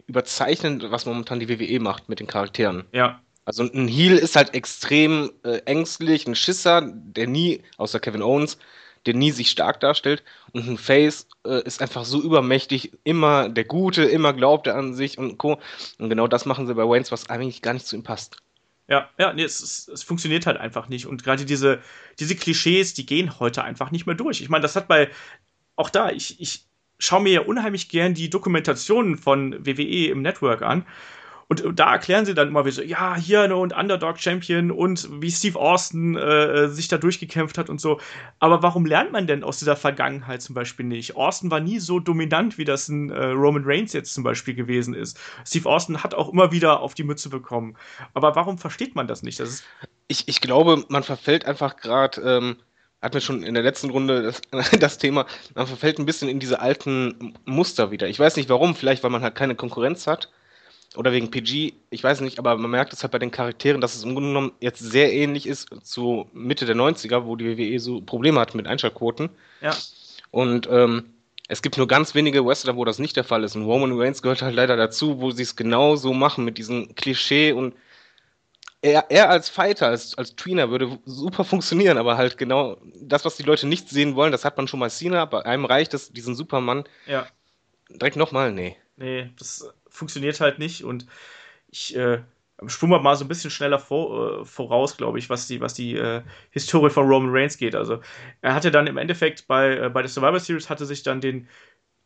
Speaker 2: überzeichnen, was momentan die WWE macht mit den Charakteren.
Speaker 1: Ja.
Speaker 2: Also ein Heel ist halt extrem äh, ängstlich, ein Schisser, der nie, außer Kevin Owens, der nie sich stark darstellt. Und ein Face äh, ist einfach so übermächtig, immer der Gute, immer glaubt er an sich und Co. Und genau das machen sie bei Waynes, was eigentlich gar nicht zu ihm passt.
Speaker 1: Ja, ja, nee, es, es, es funktioniert halt einfach nicht. Und gerade diese, diese Klischees, die gehen heute einfach nicht mehr durch. Ich meine, das hat bei, auch da, ich, ich schaue mir ja unheimlich gern die Dokumentationen von WWE im Network an. Und da erklären sie dann immer wie so, ja, hier ne, und Underdog Champion und wie Steve Austin äh, sich da durchgekämpft hat und so. Aber warum lernt man denn aus dieser Vergangenheit zum Beispiel nicht? Austin war nie so dominant, wie das ein äh, Roman Reigns jetzt zum Beispiel gewesen ist. Steve Austin hat auch immer wieder auf die Mütze bekommen. Aber warum versteht man das nicht? Das
Speaker 2: ich, ich glaube, man verfällt einfach gerade ähm, hatten wir schon in der letzten Runde das, <laughs> das, Thema, man verfällt ein bisschen in diese alten Muster wieder. Ich weiß nicht warum, vielleicht weil man halt keine Konkurrenz hat oder wegen PG, ich weiß nicht, aber man merkt es halt bei den Charakteren, dass es im Grunde genommen jetzt sehr ähnlich ist zu Mitte der 90er, wo die WWE so Probleme hat mit Einschaltquoten.
Speaker 1: Ja.
Speaker 2: Und ähm, Es gibt nur ganz wenige Wrestler, wo das nicht der Fall ist. Und Roman Reigns gehört halt leider dazu, wo sie es genau so machen mit diesem Klischee und er, er als Fighter, als, als Tweener würde super funktionieren, aber halt genau das, was die Leute nicht sehen wollen, das hat man schon mal Cena, bei einem reicht es, diesen Supermann.
Speaker 1: Ja.
Speaker 2: Direkt nochmal, nee.
Speaker 1: Nee, das funktioniert halt nicht und ich äh, spule mal so ein bisschen schneller vor, äh, voraus, glaube ich, was die, was die äh, Historie von Roman Reigns geht. Also er hatte dann im Endeffekt bei, äh, bei der Survivor Series hatte sich dann den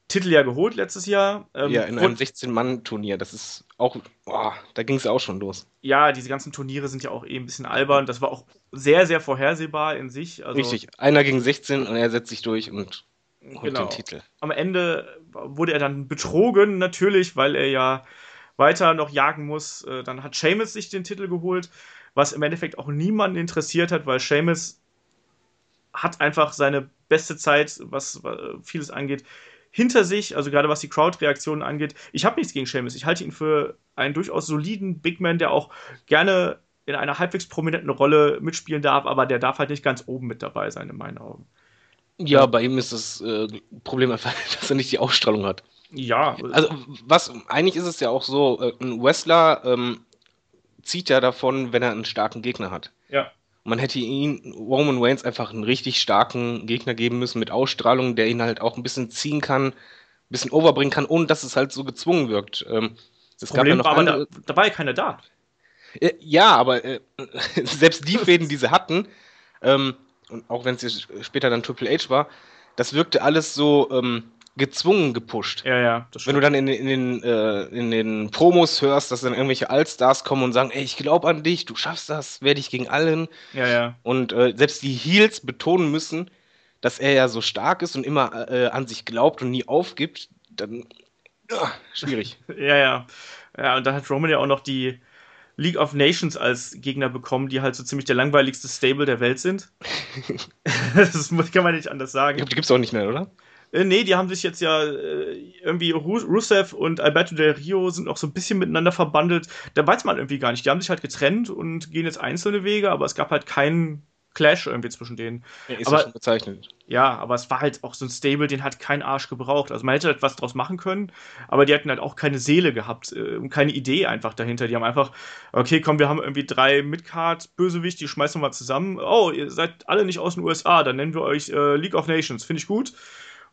Speaker 1: Titel ja geholt letztes Jahr.
Speaker 2: Ähm, ja, in einem 16-Mann-Turnier. Das ist auch, boah, da ging es auch schon los.
Speaker 1: Ja, diese ganzen Turniere sind ja auch eh ein bisschen albern. Das war auch sehr, sehr vorhersehbar in sich.
Speaker 2: Also, Richtig, einer gegen 16 und er setzt sich durch und holt genau. den Titel.
Speaker 1: Am Ende wurde er dann betrogen, natürlich, weil er ja weiter noch jagen muss. Äh, dann hat Seamus sich den Titel geholt, was im Endeffekt auch niemanden interessiert hat, weil Seamus hat einfach seine beste Zeit, was vieles angeht, hinter sich, also gerade was die Crowd-Reaktionen angeht. Ich habe nichts gegen Seamus. Ich halte ihn für einen durchaus soliden Big Man, der auch gerne in einer halbwegs prominenten Rolle mitspielen darf, aber der darf halt nicht ganz oben mit dabei sein, in meinen Augen.
Speaker 2: Ja, bei ihm ist das äh, Problem einfach, <laughs> dass er nicht die Ausstrahlung hat.
Speaker 1: Ja.
Speaker 2: Also, was, eigentlich ist es ja auch so, äh, ein Wrestler ähm, zieht ja davon, wenn er einen starken Gegner hat.
Speaker 1: Ja
Speaker 2: man hätte ihn, Roman Reigns, einfach einen richtig starken Gegner geben müssen mit Ausstrahlung, der ihn halt auch ein bisschen ziehen kann, ein bisschen overbringen kann, ohne dass es halt so gezwungen wirkt. Ähm,
Speaker 1: es Problem gab ja noch war, andere... da, da war ja keiner da.
Speaker 2: Äh, ja, aber äh, <laughs> selbst die Fäden, die sie hatten, ähm, und auch wenn es später dann Triple H war, das wirkte alles so, ähm, gezwungen gepusht.
Speaker 1: Ja, ja.
Speaker 2: Wenn du dann in, in, den, äh, in den Promos hörst, dass dann irgendwelche Allstars kommen und sagen, ey, ich glaube an dich, du schaffst das, werde ich gegen allen.
Speaker 1: Ja, ja.
Speaker 2: Und äh, selbst die Heels betonen müssen, dass er ja so stark ist und immer äh, an sich glaubt und nie aufgibt, dann schwierig. <laughs>
Speaker 1: ja, ja. Ja, und dann hat Roman ja auch noch die League of Nations als Gegner bekommen, die halt so ziemlich der langweiligste Stable der Welt sind. <laughs> das kann man nicht anders sagen.
Speaker 2: Die gibt es auch nicht mehr, oder?
Speaker 1: Äh, nee, die haben sich jetzt ja äh, irgendwie Rusev und Alberto Del Rio sind noch so ein bisschen miteinander verbandelt. Da weiß man irgendwie gar nicht. Die haben sich halt getrennt und gehen jetzt einzelne Wege, aber es gab halt keinen Clash irgendwie zwischen denen.
Speaker 2: Ja, ist
Speaker 1: aber,
Speaker 2: schon bezeichnet.
Speaker 1: Ja, aber es war halt auch so ein Stable, den hat kein Arsch gebraucht. Also man hätte halt was draus machen können, aber die hatten halt auch keine Seele gehabt äh, und keine Idee einfach dahinter. Die haben einfach, okay, komm, wir haben irgendwie drei Midcard-Bösewicht, die schmeißen wir mal zusammen. Oh, ihr seid alle nicht aus den USA, dann nennen wir euch äh, League of Nations. Finde ich gut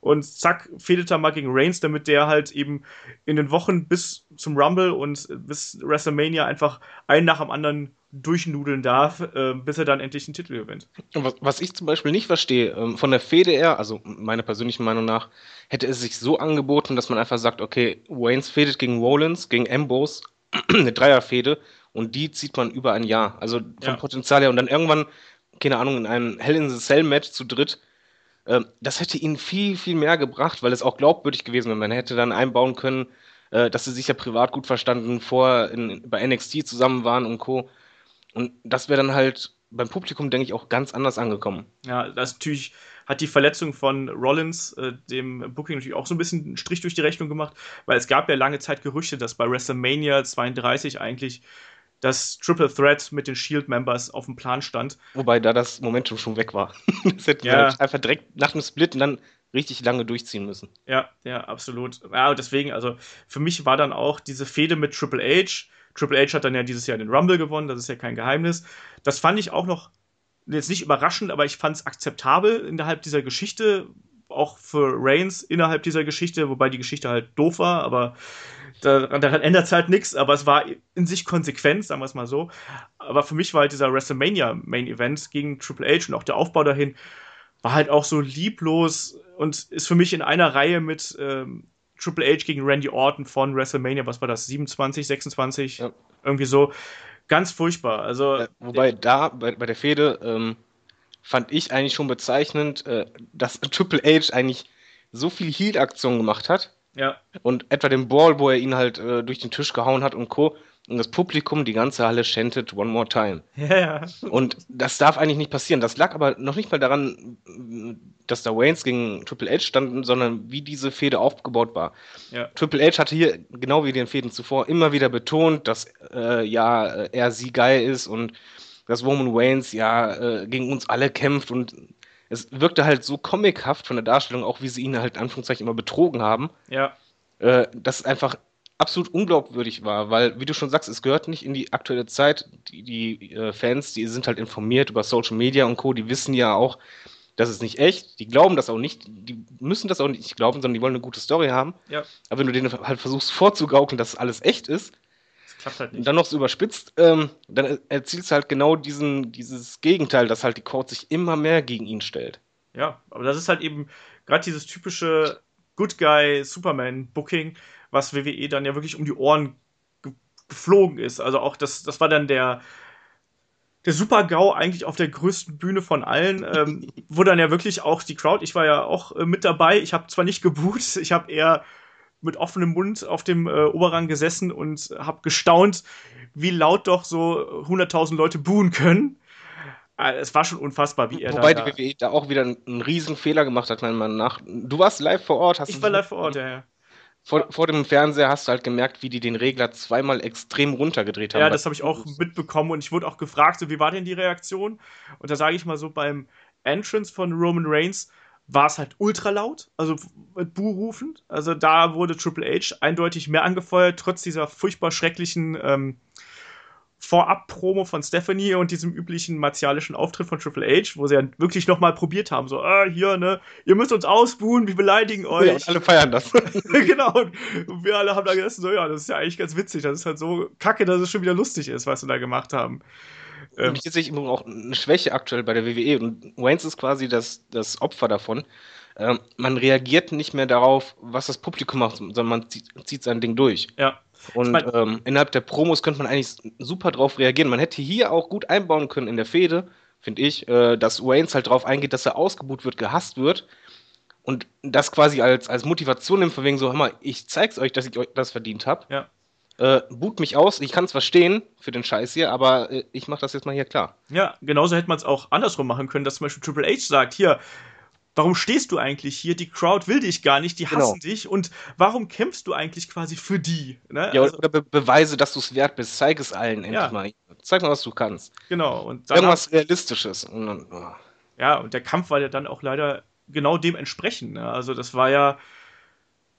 Speaker 1: und zack, fehlt er mal gegen Reigns, damit der halt eben in den Wochen bis zum Rumble und bis WrestleMania einfach einen nach dem anderen durchnudeln darf, äh, bis er dann endlich den Titel gewinnt.
Speaker 2: Was, was ich zum Beispiel nicht verstehe, ähm, von der Fehde her, also meiner persönlichen Meinung nach, hätte es sich so angeboten, dass man einfach sagt, okay, Waynes fädet gegen Rollins, gegen Ambrose, <clears throat> eine Dreierfehde und die zieht man über ein Jahr. Also vom ja. Potenzial her und dann irgendwann, keine Ahnung, in einem Hell in the Cell Match zu dritt ähm, das hätte ihnen viel, viel mehr gebracht, weil es auch glaubwürdig gewesen wäre. Man hätte dann einbauen können, äh, dass sie sich ja privat gut verstanden, vor in, bei NXT zusammen waren und Co. Und das wäre dann halt beim Publikum, denke ich, auch ganz anders angekommen.
Speaker 1: Ja, das natürlich hat die Verletzung von Rollins äh, dem Booking natürlich auch so ein bisschen einen Strich durch die Rechnung gemacht, weil es gab ja lange Zeit Gerüchte, dass bei WrestleMania 32 eigentlich dass Triple Threat mit den Shield-Members auf dem Plan stand.
Speaker 2: Wobei da das Momentum schon weg war. <laughs> das hätten ja. wir einfach direkt nach dem Split und dann richtig lange durchziehen müssen.
Speaker 1: Ja, ja, absolut. Ja, deswegen, also für mich war dann auch diese Fehde mit Triple H. Triple H hat dann ja dieses Jahr den Rumble gewonnen, das ist ja kein Geheimnis. Das fand ich auch noch jetzt nicht überraschend, aber ich fand es akzeptabel innerhalb dieser Geschichte, auch für Reigns innerhalb dieser Geschichte, wobei die Geschichte halt doof war, aber daran, daran ändert es halt nichts, aber es war in sich konsequent, sagen wir es mal so. Aber für mich war halt dieser WrestleMania Main Event gegen Triple H und auch der Aufbau dahin war halt auch so lieblos und ist für mich in einer Reihe mit ähm, Triple H gegen Randy Orton von WrestleMania, was war das, 27, 26, ja. irgendwie so. Ganz furchtbar. Also,
Speaker 2: äh, wobei da bei, bei der Fehde ähm, fand ich eigentlich schon bezeichnend, äh, dass <laughs> Triple H eigentlich so viel Heat-Aktionen gemacht hat,
Speaker 1: ja.
Speaker 2: Und etwa den Ball, wo er ihn halt äh, durch den Tisch gehauen hat und Co. Und das Publikum, die ganze Halle chantet One More Time.
Speaker 1: Ja, ja.
Speaker 2: Und das darf eigentlich nicht passieren. Das lag aber noch nicht mal daran, dass da Waynes gegen Triple H standen, sondern wie diese Fehde aufgebaut war.
Speaker 1: Ja.
Speaker 2: Triple H hatte hier, genau wie den Fäden zuvor, immer wieder betont, dass äh, ja, er sie geil ist und dass Roman Waynes ja äh, gegen uns alle kämpft und es wirkte halt so comichaft von der Darstellung, auch wie sie ihn halt in Anführungszeichen immer betrogen haben,
Speaker 1: Ja.
Speaker 2: äh, dass es einfach absolut unglaubwürdig war, weil, wie du schon sagst, es gehört nicht in die aktuelle Zeit. Die, die äh, Fans, die sind halt informiert über Social Media und Co., die wissen ja auch, das ist nicht echt. Die glauben das auch nicht. Die müssen das auch nicht glauben, sondern die wollen eine gute Story haben.
Speaker 1: Ja.
Speaker 2: Aber wenn du denen halt versuchst vorzugaukeln, dass alles echt ist,
Speaker 1: klappt halt
Speaker 2: und
Speaker 1: nicht.
Speaker 2: dann noch so überspitzt, ähm, dann er- erzielst du halt genau diesen, dieses Gegenteil, dass halt die Crowd sich immer mehr gegen ihn stellt.
Speaker 1: Ja, aber das ist halt eben gerade dieses typische Good Guy Superman Booking, was WWE dann ja wirklich um die Ohren ge geflogen ist. Also auch das, das war dann der der Super-GAU eigentlich auf der größten Bühne von allen, ähm, <laughs> wo dann ja wirklich auch die Crowd, ich war ja auch äh, mit dabei, ich habe zwar nicht geboot, <laughs> ich habe eher mit offenem Mund auf dem äh, Oberrang gesessen und habe gestaunt, wie laut doch so 100.000 Leute buhen können. Äh, es war schon unfassbar, wie er
Speaker 2: Wobei
Speaker 1: da...
Speaker 2: die WWE da auch wieder einen, riesen Fehler gemacht hat, meiner Meinung nach. Du warst live vor Ort, hast
Speaker 1: ich war live vor Ort, ja, ja.
Speaker 2: Vor, vor dem Fernseher hast du halt gemerkt, wie die den Regler zweimal extrem runtergedreht haben.
Speaker 1: Ja, das habe ich auch mitbekommen und ich wurde auch gefragt, so, wie war denn die Reaktion? Und da sage ich mal so, beim Entrance von Roman Reigns war es halt ultra laut, also mit Buhrufen. Also da wurde Triple H eindeutig mehr angefeuert, trotz dieser furchtbar schrecklichen ähm, Vorab-Promo von Stephanie und diesem üblichen martialischen Auftritt von Triple H, wo sie ja wirklich nochmal probiert haben, so, ah, hier, ne, ihr müsst uns ausbuhen, wir beleidigen euch.
Speaker 2: Ja, und alle feiern das. <laughs> <laughs>
Speaker 1: genau. Und wir alle haben da gegessen, so, ja, das ist ja eigentlich ganz witzig. Das ist halt so kacke, dass es schon wieder lustig ist, was wir da gemacht haben. Ähm,
Speaker 2: Und hier sehe ich immer auch eine Schwäche aktuell bei der WWE. Und Waynes ist quasi das, das Opfer davon. Ähm, man reagiert nicht mehr darauf, was das Publikum macht, sondern man zieht, zieht sein Ding durch.
Speaker 1: ja,
Speaker 2: Und
Speaker 1: mein-
Speaker 2: ähm, innerhalb der Promos könnte man eigentlich super drauf reagieren. Man hätte hier auch gut einbauen können in der Fehde, finde ich, äh, dass Waynes halt drauf eingeht, dass er ausgebuht wird, gehasst wird. Und das quasi als, als Motivation nimmt, von wegen so, hör mal, ich zeig's euch, dass ich euch das verdient habe.
Speaker 1: ja.
Speaker 2: Äh, boot mich aus, ich kann es verstehen für den Scheiß hier, aber äh, ich mach das jetzt mal hier klar.
Speaker 1: Ja, genauso hätte man es auch andersrum machen können, dass zum Beispiel Triple H sagt, hier, warum stehst du eigentlich hier? Die Crowd will dich gar nicht, die
Speaker 2: Genau.
Speaker 1: hassen dich und warum kämpfst du eigentlich quasi für die? Ne?
Speaker 2: Ja,
Speaker 1: also,
Speaker 2: oder be beweise, dass du es wert bist. Zeig es allen endlich
Speaker 1: Ja.
Speaker 2: mal. Zeig mal, was du kannst.
Speaker 1: genau. Und
Speaker 2: Irgendwas Realistisches. Und dann, oh.
Speaker 1: ja, und der Kampf war ja dann auch leider genau dementsprechend. Ne? Also das war ja,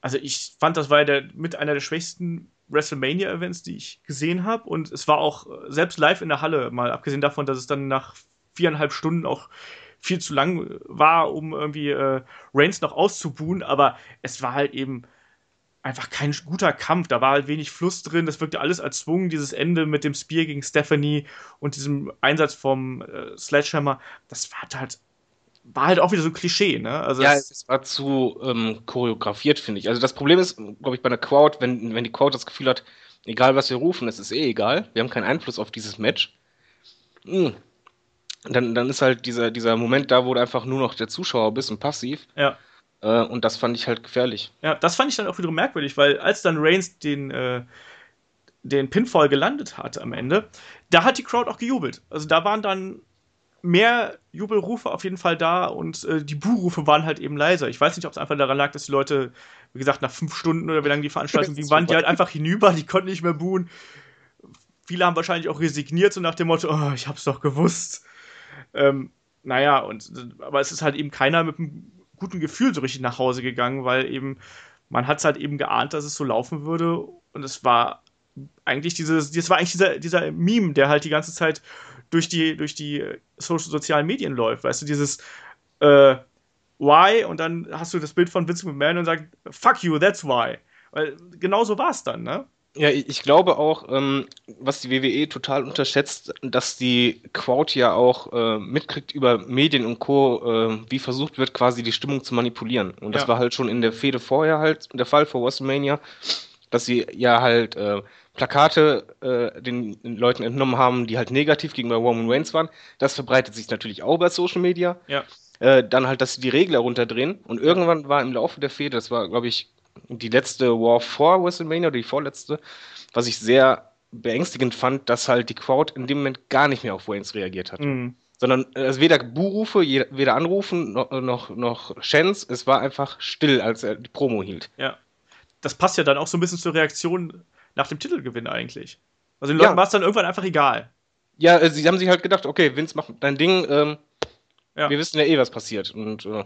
Speaker 1: also ich fand, das war ja der, mit einer der schwächsten WrestleMania-Events, die ich gesehen habe. Und es war auch äh, selbst live in der Halle, mal abgesehen davon, dass es dann nach viereinhalb Stunden auch viel zu lang war, um irgendwie äh, Reigns noch auszubuhen. Aber es war halt eben einfach kein guter Kampf. Da war halt wenig Fluss drin. Das wirkte alles erzwungen. Dieses Ende mit dem Spear gegen Stephanie und diesem Einsatz vom äh, Sledgehammer, das war halt, war halt auch wieder so ein Klischee, ne? Also
Speaker 2: Ja,
Speaker 1: es-
Speaker 2: war zu ähm, choreografiert, finde ich. Also das Problem ist, glaube ich, bei einer Crowd, wenn, wenn die Crowd das Gefühl hat, egal was wir rufen, es ist eh egal, wir haben keinen Einfluss auf dieses Match, hm, dann, dann ist halt dieser, dieser Moment da, wo du einfach nur noch der Zuschauer bist und passiv.
Speaker 1: ja.
Speaker 2: Äh, und das fand ich halt gefährlich.
Speaker 1: Ja, das fand ich dann auch wiederum merkwürdig, weil als dann Reigns den, äh, den Pinfall gelandet hat am Ende, da hat die Crowd auch gejubelt. Also da waren dann mehr Jubelrufe auf jeden Fall da und äh, die Buhrufe waren halt eben leiser. Ich weiß nicht, ob es einfach daran lag, dass die Leute, wie gesagt, nach fünf Stunden oder wie lange die Veranstaltung <laughs> ging, waren die halt einfach hinüber, die konnten nicht mehr buhen. Viele haben wahrscheinlich auch resigniert, so nach dem Motto, oh, ich hab's doch gewusst. Ähm, naja, und aber es ist halt eben keiner mit einem guten Gefühl so richtig nach Hause gegangen, weil eben man hat es halt eben geahnt, dass es so laufen würde und es war eigentlich dieses, das war eigentlich dieser, dieser Meme, der halt die ganze Zeit durch die, durch die Social, sozialen Medien läuft, weißt du, dieses äh, Why und dann hast du das Bild von Vince McMahon und sagt, fuck you, that's why. Weil genau so war es dann, ne?
Speaker 2: Ja, ich ich glaube auch, ähm, was die WWE total unterschätzt, dass die Crowd ja auch äh, mitkriegt über Medien und Co., äh, wie versucht wird, quasi die Stimmung zu manipulieren. Und das
Speaker 1: Ja.
Speaker 2: war halt schon in der Fehde vorher halt der Fall vor WrestleMania, dass sie ja halt äh, Plakate äh, den, den Leuten entnommen haben, die halt negativ gegenüber Roman Reigns waren. Das verbreitet sich natürlich auch bei Social Media.
Speaker 1: Ja.
Speaker 2: Äh, dann halt, dass sie die Regler runterdrehen. Und irgendwann war im Laufe der Fehde, das war, glaube ich, die letzte War vor WrestleMania oder die vorletzte, was ich sehr beängstigend fand, dass halt die Crowd in dem Moment gar nicht mehr auf Reigns reagiert hat.
Speaker 1: Mhm.
Speaker 2: Sondern äh, also weder Buhrufe, weder Anrufen noch, noch, noch Chants, es war einfach still, als er die Promo hielt.
Speaker 1: Ja. Das passt ja dann auch so ein bisschen zur Reaktion nach dem Titelgewinn eigentlich. Also den
Speaker 2: Ja.
Speaker 1: Leuten war es dann irgendwann einfach egal.
Speaker 2: Ja, äh, sie haben sich halt gedacht, okay, Vince macht dein Ding, ähm, Ja. Wir wissen ja eh, was passiert. Und äh,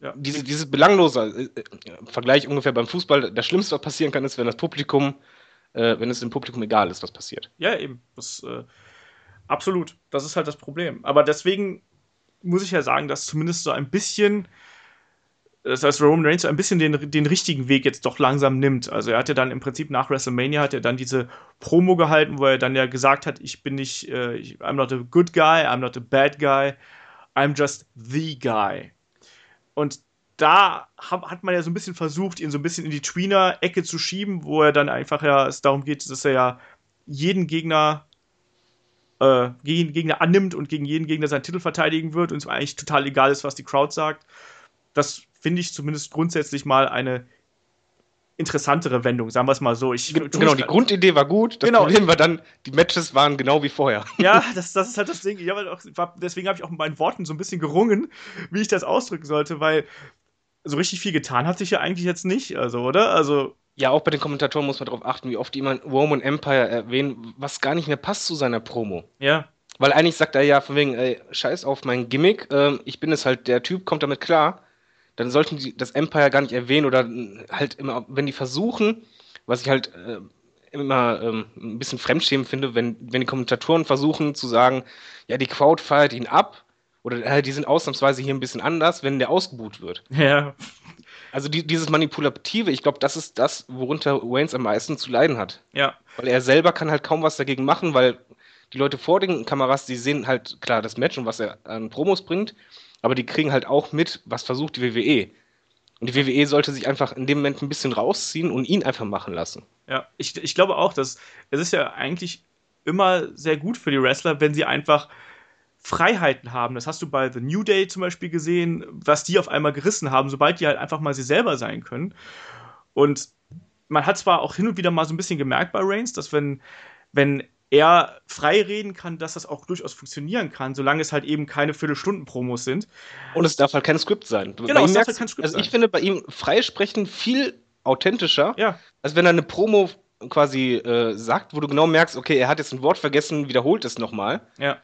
Speaker 2: ja. diese, dieses belanglose äh, äh, Vergleich ungefähr beim Fußball, das Schlimmste, was passieren kann, ist, wenn das Publikum, äh, wenn es dem Publikum egal ist, was passiert.
Speaker 1: Ja, eben. Das, äh, absolut. Das ist halt das Problem. Aber deswegen muss ich ja sagen, dass zumindest so ein bisschen das heißt, Roman Reigns ein bisschen den, den richtigen Weg jetzt doch langsam nimmt. Also er hat ja dann im Prinzip nach WrestleMania hat er dann diese Promo gehalten, wo er dann ja gesagt hat, ich bin nicht, äh, I'm not a good guy, I'm not a bad guy, I'm just the guy. Und da hat man ja so ein bisschen versucht, ihn so ein bisschen in die Tweener-Ecke zu schieben, wo er dann einfach ja, es darum geht, dass er ja jeden Gegner äh, gegen Gegner annimmt und gegen jeden Gegner seinen Titel verteidigen wird und es eigentlich total egal ist, was die Crowd sagt. Das finde ich zumindest grundsätzlich mal eine interessantere Wendung, sagen wir es mal so. Ich,
Speaker 2: genau, die Grundidee war gut. Das genau. Problem war dann, die Matches waren genau wie vorher. <laughs>
Speaker 1: Ja, das, das ist halt das Ding. Ich hab auch, deswegen habe ich auch mit meinen Worten so ein bisschen gerungen, wie ich das ausdrücken sollte, weil so richtig viel getan hat sich ja eigentlich jetzt nicht, also, oder? Also.
Speaker 2: Ja, auch bei den Kommentatoren muss man darauf achten, wie oft die immer Roman Empire erwähnen, was gar nicht mehr passt zu seiner Promo.
Speaker 1: Ja.
Speaker 2: Weil eigentlich sagt er ja von wegen, ey, scheiß auf mein Gimmick, äh, ich bin es halt, der Typ kommt damit klar dann sollten die das Empire gar nicht erwähnen oder halt immer, wenn die versuchen, was ich halt äh, immer ähm, ein bisschen fremdschämen finde, wenn, wenn die Kommentatoren versuchen zu sagen, ja, die Crowd feiert ihn ab oder äh, die sind ausnahmsweise hier ein bisschen anders, wenn der ausgebuht wird.
Speaker 1: Ja.
Speaker 2: Also die, dieses Manipulative, ich glaube, das ist das, worunter Waynes am meisten zu leiden hat.
Speaker 1: Ja.
Speaker 2: Weil er selber kann halt kaum was dagegen machen, weil die Leute vor den Kameras, die sehen halt klar das Match und was er an Promos bringt aber die kriegen halt auch mit, was versucht die WWE. Und die WWE sollte sich einfach in dem Moment ein bisschen rausziehen und ihn einfach machen lassen.
Speaker 1: Ja, ich, ich glaube auch, dass es ist ja eigentlich immer sehr gut für die Wrestler, wenn sie einfach Freiheiten haben. Das hast du bei The New Day zum Beispiel gesehen, was die auf einmal gerissen haben, sobald die halt einfach mal sie selber sein können. Und man hat zwar auch hin und wieder mal so ein bisschen gemerkt bei Reigns, dass wenn, wenn er frei reden kann, dass das auch durchaus funktionieren kann, solange es halt eben keine Viertelstunden-Promos sind.
Speaker 2: Und es darf halt kein Skript sein.
Speaker 1: Genau, es darf halt kein
Speaker 2: Skript also sein. ich finde bei ihm Freisprechen viel authentischer,
Speaker 1: ja.
Speaker 2: als wenn er eine Promo quasi äh, sagt, wo du genau merkst, okay, er hat jetzt ein Wort vergessen, wiederholt es nochmal.
Speaker 1: Ja.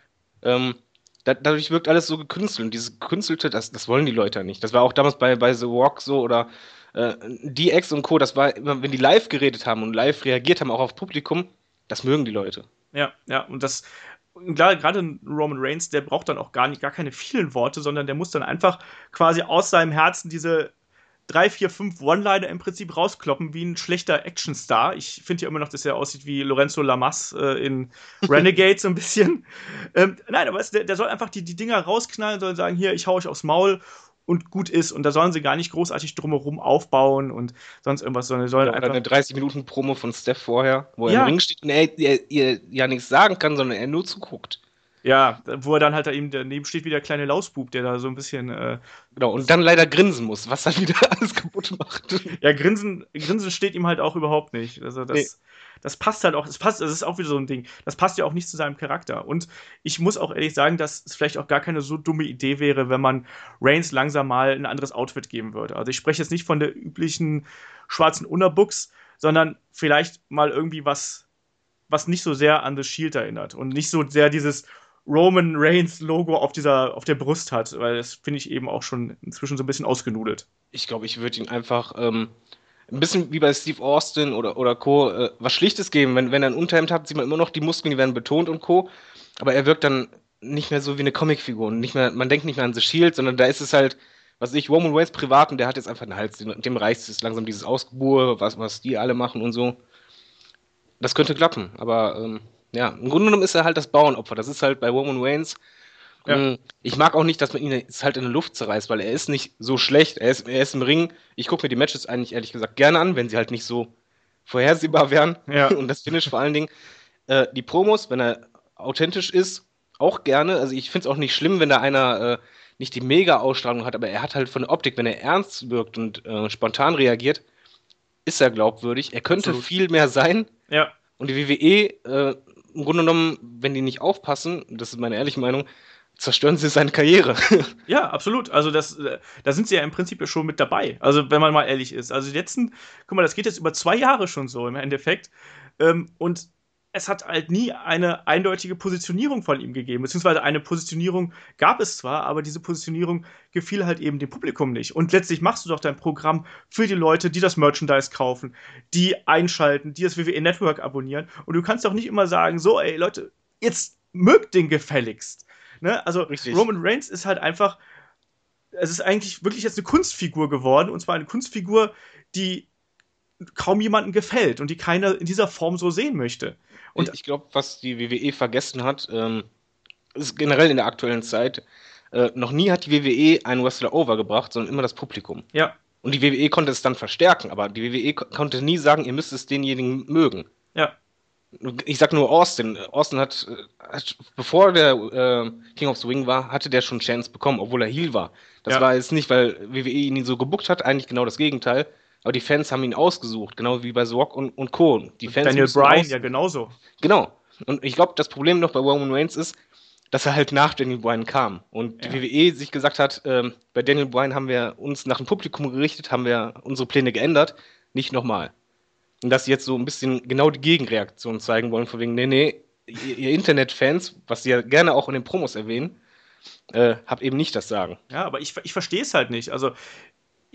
Speaker 2: Ähm, da, dadurch wirkt alles so gekünstelt. Und dieses Gekünstelte, das, das wollen die Leute nicht. Das war auch damals bei, bei The Walk so oder äh, DX und Co., das war immer, wenn die live geredet haben und live reagiert haben, auch auf Publikum, das mögen die Leute.
Speaker 1: Ja, ja, und das, gerade Roman Reigns, der braucht dann auch gar nicht, gar keine vielen Worte, sondern der muss dann einfach quasi aus seinem Herzen diese drei, vier, fünf One-Liner im Prinzip rauskloppen, wie ein schlechter Actionstar. Ich finde ja immer noch, dass er aussieht wie Lorenzo Lamas äh, in <laughs> Renegade so ein bisschen. Ähm, nein, aber es, der, der, soll einfach die, die Dinger rausknallen, soll sagen, hier, ich hau euch aufs Maul und gut ist. Und da sollen sie gar nicht großartig drumherum aufbauen und sonst irgendwas, sondern sollen
Speaker 2: ja, einfach. eine 30-Minuten-Promo von Steph vorher, wo er ja. im Ring steht und er, er, er, ja nichts sagen kann, sondern er nur zuguckt.
Speaker 1: Ja, wo er dann halt da eben daneben steht wie der kleine Lausbub, der da so ein bisschen. Äh,
Speaker 2: genau, und dann leider grinsen muss, was dann wieder <laughs> alles kaputt macht.
Speaker 1: Ja, Grinsen, Grinsen steht ihm halt auch überhaupt nicht. Also das. Nee das passt halt auch, das passt, das ist auch wieder so ein Ding, das passt ja auch nicht zu seinem Charakter. Und ich muss auch ehrlich sagen, dass es vielleicht auch gar keine so dumme Idee wäre, wenn man Reigns langsam mal ein anderes Outfit geben würde. Also ich spreche jetzt nicht von der üblichen schwarzen Unterbuchs, sondern vielleicht mal irgendwie was, was nicht so sehr an The Shield erinnert und nicht so sehr dieses Roman Reigns Logo auf dieser auf der Brust hat, weil das finde ich eben auch schon inzwischen so ein bisschen ausgenudelt.
Speaker 2: Ich glaube, ich würde ihn einfach ähm, ein bisschen wie bei Steve Austin oder, oder Co. Äh, was Schlichtes geben. Wenn, wenn er ein Unterhemd hat, sieht man immer noch die Muskeln, die werden betont und Co. Aber er wirkt dann nicht mehr so wie eine Comicfigur. Nicht mehr, man denkt nicht mehr an The Shield, sondern da ist es halt, was ich, Roman Reigns privat und der hat jetzt einfach einen Hals. Dem reicht es langsam dieses Ausgebur, was, was die alle machen und so. Das könnte klappen, aber ähm, ja, im Grunde genommen ist er halt das Bauernopfer. Das ist halt bei Roman Reigns ja. Mm, ich mag auch nicht, dass man ihn jetzt halt in der Luft zerreißt, weil er ist nicht so schlecht. Er ist, er ist im Ring. Ich gucke mir die Matches eigentlich ehrlich gesagt gerne an, wenn sie halt nicht so vorhersehbar wären.
Speaker 1: Ja. <laughs>
Speaker 2: Und das Finish vor allen Dingen. Äh, die Promos, wenn er authentisch ist, auch gerne. Also ich finde es auch nicht schlimm, wenn da einer äh, nicht die Mega-Ausstrahlung hat, aber er hat halt von der Optik, wenn er ernst wirkt und äh, spontan reagiert, ist er glaubwürdig. Er könnte Absolut. viel mehr sein.
Speaker 1: Ja.
Speaker 2: Und die WWE, äh, im Grunde genommen, wenn die nicht aufpassen, das ist meine ehrliche Meinung, zerstören sie seine Karriere. <laughs>
Speaker 1: ja, absolut. Also das, äh, da sind sie ja im Prinzip schon mit dabei. Also wenn man mal ehrlich ist. Also die letzten, guck mal, das geht jetzt über zwei Jahre schon so im Endeffekt. Ähm, und es hat halt nie eine eindeutige Positionierung von ihm gegeben, beziehungsweise eine Positionierung gab es zwar, aber diese Positionierung gefiel halt eben dem Publikum nicht. Und letztlich machst du doch dein Programm für die Leute, die das Merchandise kaufen, die einschalten, die das WWE Network abonnieren. Und du kannst doch nicht immer sagen, so, ey Leute, jetzt mögt den gefälligst. Ne? Also Richtig. Roman Reigns ist halt einfach, es ist eigentlich wirklich jetzt eine Kunstfigur geworden, und zwar eine Kunstfigur, die kaum jemandem gefällt und die keiner in dieser Form so sehen möchte.
Speaker 2: Und ich glaube, was die WWE vergessen hat, ähm, ist generell in der aktuellen Zeit, äh, noch nie hat die WWE einen Wrestler overgebracht, sondern immer das Publikum.
Speaker 1: Ja.
Speaker 2: Und die WWE konnte es dann verstärken, aber die WWE konnte nie sagen, ihr müsst es denjenigen mögen.
Speaker 1: Ja.
Speaker 2: Ich sag nur Austin. Austin hat, hat bevor der äh, King of Swing war, hatte der schon Chance bekommen, obwohl er Heel war. Das ja. war jetzt nicht, weil WWE ihn so gebuckt hat, eigentlich genau das Gegenteil. Aber die Fans haben ihn ausgesucht, genau wie bei Rock und, und Co. Die Fans
Speaker 1: Daniel Bryan ja genauso.
Speaker 2: Genau. Und ich glaube, das Problem noch bei Roman Reigns ist, dass er halt nach Daniel Bryan kam. Und die ja. WWE sich gesagt hat, ähm, bei Daniel Bryan haben wir uns nach dem Publikum gerichtet, haben wir unsere Pläne geändert, nicht nochmal. Und dass sie jetzt so ein bisschen genau die Gegenreaktion zeigen wollen, von wegen, nee, nee, ihr, Internetfans, was sie ja gerne auch in den Promos erwähnen, äh, habt eben nicht das Sagen.
Speaker 1: Ja, aber ich, ich verstehe es halt nicht. Also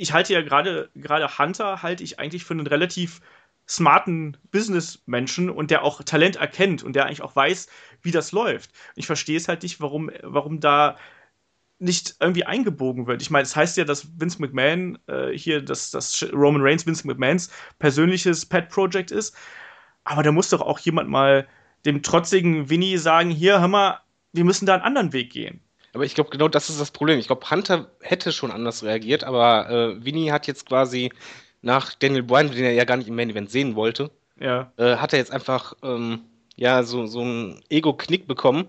Speaker 1: ich halte ja gerade gerade Hunter halte ich eigentlich für einen relativ smarten Businessmenschen und der auch Talent erkennt und der eigentlich auch weiß, wie das läuft. Ich verstehe es halt nicht, warum, warum da nicht irgendwie eingebogen wird. Ich meine, es das heißt ja, dass Vince McMahon äh, hier, dass, dass Roman Reigns Vince McMahons persönliches Pet-Project ist. Aber da muss doch auch jemand mal dem trotzigen Winnie sagen: Hier, hör mal, wir müssen da einen anderen Weg gehen.
Speaker 2: Aber ich glaube, genau das ist das Problem. Ich glaube, Hunter hätte schon anders reagiert, aber äh, Vinny hat jetzt quasi nach Daniel Bryan, den er ja gar nicht im Main Event sehen wollte,
Speaker 1: ja.
Speaker 2: äh, hat er jetzt einfach ähm, ja so, so einen Ego-Knick bekommen.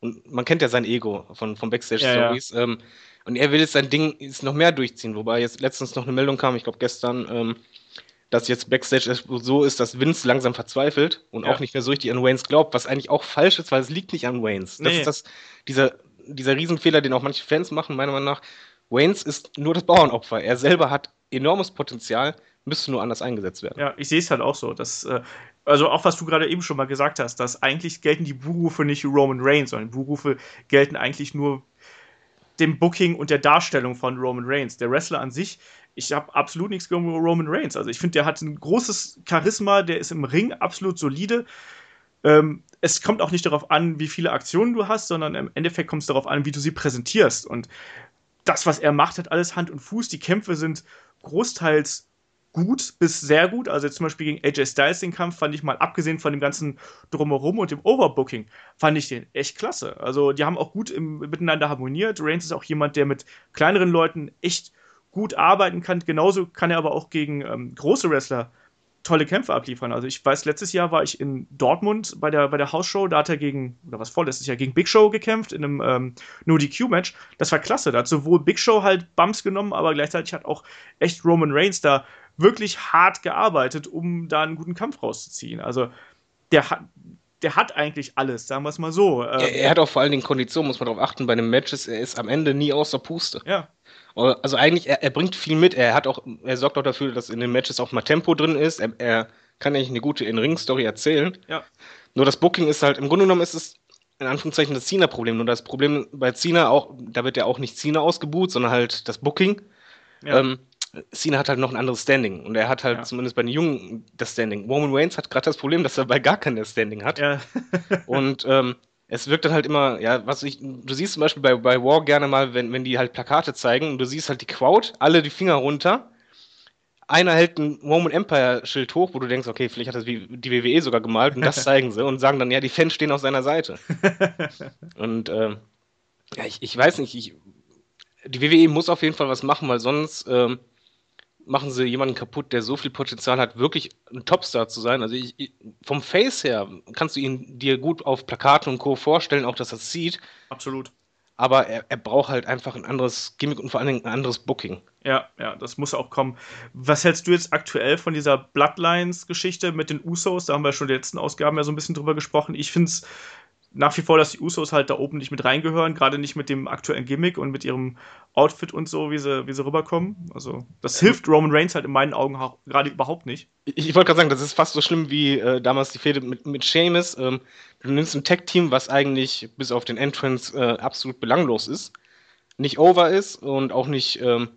Speaker 2: Und man kennt ja sein Ego von, von Backstage-Stories. Ja, ja. ähm, und er will jetzt sein Ding jetzt noch mehr durchziehen, wobei jetzt letztens noch eine Meldung kam, ich glaube gestern, ähm, dass jetzt Backstage so ist, dass Vince langsam verzweifelt und ja. auch nicht mehr so richtig an Waynes glaubt, was eigentlich auch falsch ist, weil es liegt nicht an Waynes. Das nee. ist das, dieser dieser Riesenfehler, den auch manche Fans machen, meiner Meinung nach. Waynes ist nur das Bauernopfer. Er selber hat enormes Potenzial, müsste nur anders eingesetzt werden.
Speaker 1: Ja, ich sehe es halt auch so. Dass, äh, also auch was du gerade eben schon mal gesagt hast, dass eigentlich gelten die Buhrufe nicht Roman Reigns, sondern Buhrufe gelten eigentlich nur dem Booking und der Darstellung von Roman Reigns. Der Wrestler an sich, ich habe absolut nichts gegen Roman Reigns. Also ich finde, der hat ein großes Charisma, der ist im Ring absolut solide. Ähm, es kommt auch nicht darauf an, wie viele Aktionen du hast, sondern im Endeffekt kommt es darauf an, wie du sie präsentierst. Und das, was er macht, hat alles Hand und Fuß. Die Kämpfe sind großteils gut bis sehr gut. Also zum Beispiel gegen AJ Styles den Kampf fand ich mal, abgesehen von dem ganzen Drumherum und dem Overbooking, fand ich den echt klasse. Also die haben auch gut im, miteinander harmoniert. Reigns ist auch jemand, der mit kleineren Leuten echt gut arbeiten kann. Genauso kann er aber auch gegen ähm, große Wrestler tolle Kämpfe abliefern. Also ich weiß, letztes Jahr war ich in Dortmund bei der, bei der Hausshow, da hat er gegen, oder was vorletztes Jahr, gegen Big Show gekämpft in einem ähm, No DQ-Match. Das war klasse. Da hat sowohl Big Show halt Bumps genommen, aber gleichzeitig hat auch echt Roman Reigns da wirklich hart gearbeitet, um da einen guten Kampf rauszuziehen. Also der hat, der hat eigentlich alles, sagen wir es mal so.
Speaker 2: Er, er, hat auch vor allen Dingen Konditionen, muss man darauf achten, bei den Matches, er ist am Ende nie außer Puste.
Speaker 1: Ja.
Speaker 2: Also eigentlich, er, er, bringt viel mit. Er hat auch, er sorgt auch dafür, dass in den Matches auch mal Tempo drin ist. Er, er kann eigentlich eine gute In-Ring-Story erzählen.
Speaker 1: Ja.
Speaker 2: Nur das Booking ist halt, im Grunde genommen ist es in Anführungszeichen das Cena-Problem. Nur das Problem bei Cena auch, da wird ja auch nicht Cena ausgebucht, sondern halt das Booking. Ja. Ähm, Cena hat halt noch ein anderes Standing und er hat halt ja. zumindest bei den Jungen das Standing. Roman Reigns hat gerade das Problem, dass er bei gar keinem Standing hat.
Speaker 1: Ja.
Speaker 2: und ähm, es wirkt dann halt immer, ja, was ich, du siehst zum Beispiel bei, bei War gerne mal, wenn, wenn die halt Plakate zeigen und du siehst halt die Crowd, alle die Finger runter. Einer hält ein Roman Empire Schild hoch, wo du denkst, okay, vielleicht hat das die WWE sogar gemalt und das <laughs> zeigen sie und sagen dann, ja, die Fans stehen auf seiner Seite. <laughs> und ähm, ja, ich, ich weiß nicht, ich, die WWE muss auf jeden Fall was machen, weil sonst ähm, machen sie jemanden kaputt, der so viel Potenzial hat, wirklich ein Topstar zu sein. Also ich, ich, vom Face her kannst du ihn dir gut auf Plakaten und Co. vorstellen, auch dass er es sieht.
Speaker 1: Absolut.
Speaker 2: Aber er, er braucht halt einfach ein anderes Gimmick und vor allen Dingen ein anderes Booking.
Speaker 1: Ja, ja, das muss auch kommen. Was hältst du jetzt aktuell von dieser Bloodlines-Geschichte mit den Usos? Da haben wir schon in den letzten Ausgaben ja so ein bisschen drüber gesprochen. Ich finde es nach wie vor, dass die Usos halt da oben nicht mit reingehören, gerade nicht mit dem aktuellen Gimmick und mit ihrem Outfit und so, wie sie, wie sie rüberkommen. Also, das hilft Roman Reigns halt in meinen Augen gerade überhaupt nicht.
Speaker 2: Ich, ich wollte gerade sagen, das ist fast so schlimm wie äh, damals die Fehde mit, mit Sheamus. Ähm, du nimmst ein Tag-Team, was eigentlich bis auf den Entrance äh, absolut belanglos ist, nicht over ist und auch nicht ähm,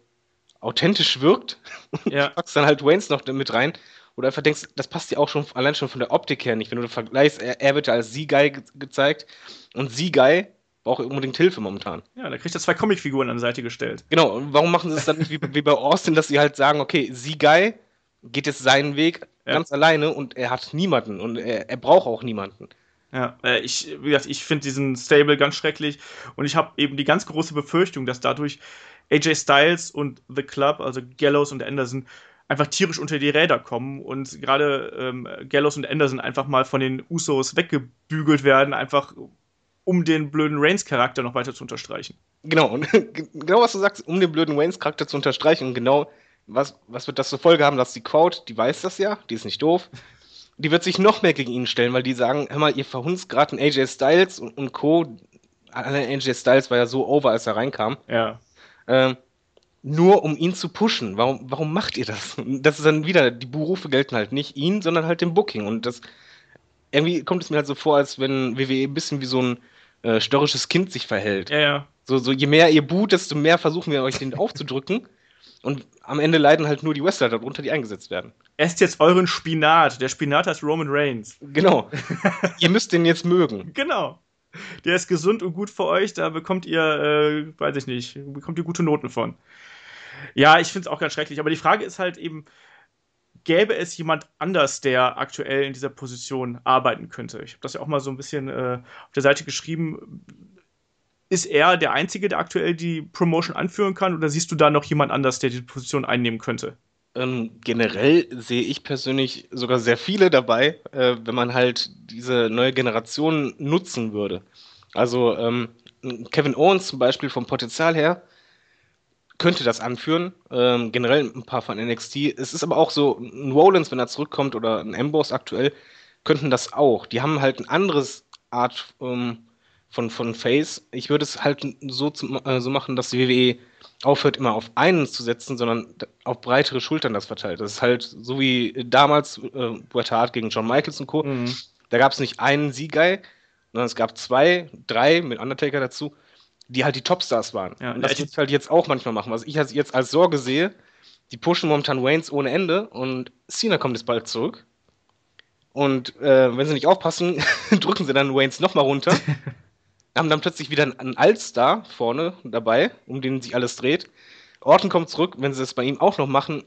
Speaker 2: authentisch wirkt. <laughs>
Speaker 1: Ja.
Speaker 2: Und packst dann halt Waynes noch mit rein oder einfach denkst, das passt dir auch schon allein schon von der Optik her nicht. Wenn du vergleichst, er, er wird ja als Sie-Guy ge gezeigt und Sie-Guy braucht unbedingt Hilfe momentan.
Speaker 1: Ja, da kriegt er zwei Comicfiguren an die Seite gestellt.
Speaker 2: Genau, und warum machen sie es dann nicht wie, wie bei Austin, dass sie halt sagen, okay, Sie-Guy geht jetzt seinen Weg ja. ganz alleine und er hat niemanden und er, er braucht auch niemanden.
Speaker 1: Ja, äh, ich, wie gesagt, ich finde diesen Stable ganz schrecklich und ich habe eben die ganz große Befürchtung, dass dadurch AJ Styles und The Club, also Gallows und Anderson, einfach tierisch unter die Räder kommen und gerade ähm, Gallows und Anderson einfach mal von den Usos weggebügelt werden, einfach um den blöden Reigns-Charakter noch weiter zu unterstreichen.
Speaker 2: Genau, und <laughs> genau was du sagst, um den blöden Reigns-Charakter zu unterstreichen und genau was, was wird das zur Folge haben, dass die Crowd, die weiß das ja, die ist nicht doof, die wird sich noch mehr gegen ihn stellen, weil die sagen, hör mal, ihr verhunzt gerade einen AJ Styles und, und Co. AJ Styles war ja so over, als er reinkam.
Speaker 1: Ja.
Speaker 2: Ähm, nur um ihn zu pushen. Warum, warum macht ihr das? Das ist dann wieder, die Berufe gelten halt nicht ihn, sondern halt dem Booking. Und das irgendwie kommt es mir halt so vor, als wenn WWE ein bisschen wie so ein äh, störrisches Kind sich verhält.
Speaker 1: Ja, ja.
Speaker 2: So, so, je mehr ihr boot, desto mehr versuchen wir euch den aufzudrücken. Und am Ende leiden halt nur die Wrestler darunter, die eingesetzt werden.
Speaker 1: Esst jetzt euren Spinat. Der Spinat heißt Roman Reigns.
Speaker 2: Genau. <laughs> ihr müsst den jetzt mögen.
Speaker 1: Genau. Der ist gesund und gut für euch. Da bekommt ihr, äh, weiß ich nicht, bekommt ihr gute Noten von. Ja, ich finde es auch ganz schrecklich. Aber die Frage ist halt eben, gäbe es jemand anders, der aktuell in dieser Position arbeiten könnte? Ich habe das ja auch mal so ein bisschen äh, auf der Seite geschrieben. Ist er der Einzige, der aktuell die Promotion anführen kann? Oder siehst du da noch jemand anders, der die Position einnehmen könnte?
Speaker 2: Ähm, generell sehe ich persönlich sogar sehr viele dabei, äh, wenn man halt diese neue Generation nutzen würde. Also ähm, Kevin Owens zum Beispiel vom Potenzial her könnte das anführen. Ähm, generell ein paar von NXT. Es ist aber auch so, ein Rollins, wenn er zurückkommt, oder ein Ambrose aktuell, könnten das auch. Die haben halt ein anderes Art ähm, von, von Face. Ich würde es halt so, zu, äh, so machen, dass die WWE aufhört, immer auf einen zu setzen, sondern auf breitere Schultern das verteilt. Das ist halt so wie damals äh, Bret Hart gegen John Michaels und Co. Mhm. Da gab es nicht einen Sieg-Guy, sondern es gab zwei, drei mit Undertaker dazu die halt die Topstars waren.
Speaker 1: Ja,
Speaker 2: und das ich halt jetzt auch manchmal machen. Was ich jetzt als Sorge sehe, die pushen momentan Waynes ohne Ende und Cena kommt jetzt bald zurück. Und äh, wenn sie nicht aufpassen, <laughs> drücken sie dann Waynes nochmal runter. <laughs> haben dann plötzlich wieder einen Allstar vorne dabei, um den sich alles dreht. Orton kommt zurück, wenn sie das bei ihm auch noch machen.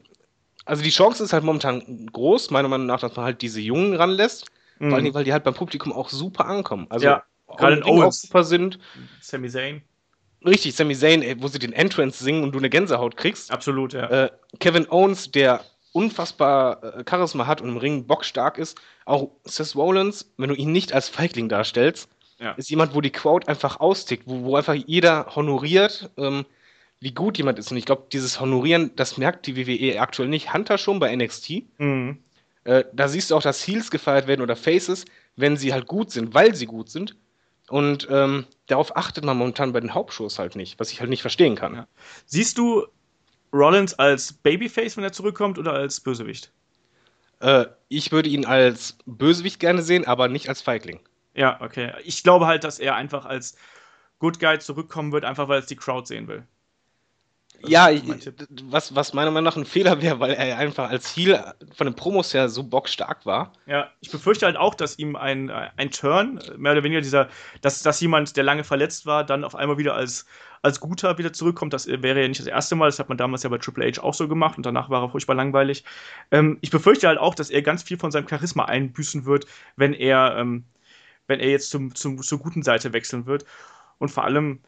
Speaker 2: Also die Chance ist halt momentan groß, meiner Meinung nach, dass man halt diese Jungen ranlässt. Mhm. Vor allem, weil die halt beim Publikum auch super ankommen. Also
Speaker 1: ja,
Speaker 2: gerade auch super sind.
Speaker 1: Sami Zayn.
Speaker 2: Richtig, Sami Zayn, ey, wo sie den Entrance singen und du eine Gänsehaut kriegst.
Speaker 1: Absolut, ja.
Speaker 2: Äh, Kevin Owens, der unfassbar äh, Charisma hat und im Ring bockstark ist. Auch Seth Rollins, wenn du ihn nicht als Feigling darstellst, ja. ist jemand, wo die Crowd einfach austickt, wo, wo einfach jeder honoriert, ähm, wie gut jemand ist. Und ich glaube, dieses Honorieren, das merkt die WWE aktuell nicht. Hunter schon bei NXT.
Speaker 1: Mhm.
Speaker 2: Äh, da siehst du auch, dass Heels gefeiert werden oder Faces, wenn sie halt gut sind, weil sie gut sind. Und ähm, darauf achtet man momentan bei den Hauptshows halt nicht, was ich halt nicht verstehen kann. Ja.
Speaker 1: Siehst du Rollins als Babyface, wenn er zurückkommt, oder als Bösewicht?
Speaker 2: Äh, ich würde ihn als Bösewicht gerne sehen, aber nicht als Feigling.
Speaker 1: Ja, okay. Ich glaube halt, dass er einfach als Good Guy zurückkommen wird, einfach weil es die Crowd sehen will.
Speaker 2: Ja, ich, was, was meiner Meinung nach ein Fehler wäre, weil er einfach als Heal von den Promos her so bockstark war.
Speaker 1: Ja, ich befürchte halt auch, dass ihm ein, ein Turn, mehr oder weniger dieser, dass, dass jemand, der lange verletzt war, dann auf einmal wieder als, als Guter wieder zurückkommt. Das wäre ja nicht das erste Mal, das hat man damals ja bei Triple H auch so gemacht und danach war er furchtbar langweilig. Ähm, ich befürchte halt auch, dass er ganz viel von seinem Charisma einbüßen wird, wenn er, ähm, wenn er jetzt zum, zum, zur guten Seite wechseln wird. Und vor allem,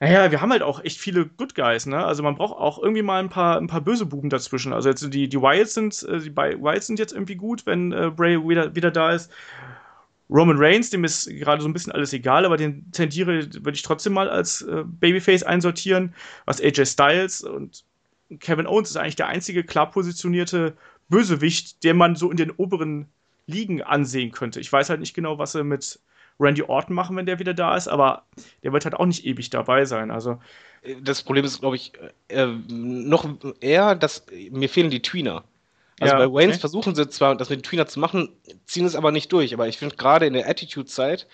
Speaker 1: naja, wir haben halt auch echt viele Good Guys, ne? Also man braucht auch irgendwie mal ein paar, ein paar böse Buben dazwischen. Also jetzt die, die Wilds sind, äh, die Wilds sind jetzt irgendwie gut, wenn äh, Bray wieder, wieder da ist. Roman Reigns, dem ist gerade so ein bisschen alles egal, aber den tendiere, würde ich trotzdem mal als äh, Babyface einsortieren. Was AJ Styles und Kevin Owens ist eigentlich der einzige klar positionierte Bösewicht, den man so in den oberen Ligen ansehen könnte. Ich weiß halt nicht genau, was sie mit Randy Orton machen, wenn der wieder da ist, aber der wird halt auch nicht ewig dabei sein. Also
Speaker 2: das Problem ist, glaube ich, äh, noch eher, dass mir fehlen die Tweener. Also
Speaker 1: Ja,
Speaker 2: bei Waynes
Speaker 1: okay.
Speaker 2: versuchen sie zwar, das mit den Tweener zu machen, ziehen es aber nicht durch. Aber ich finde gerade in der Attitude-Zeit,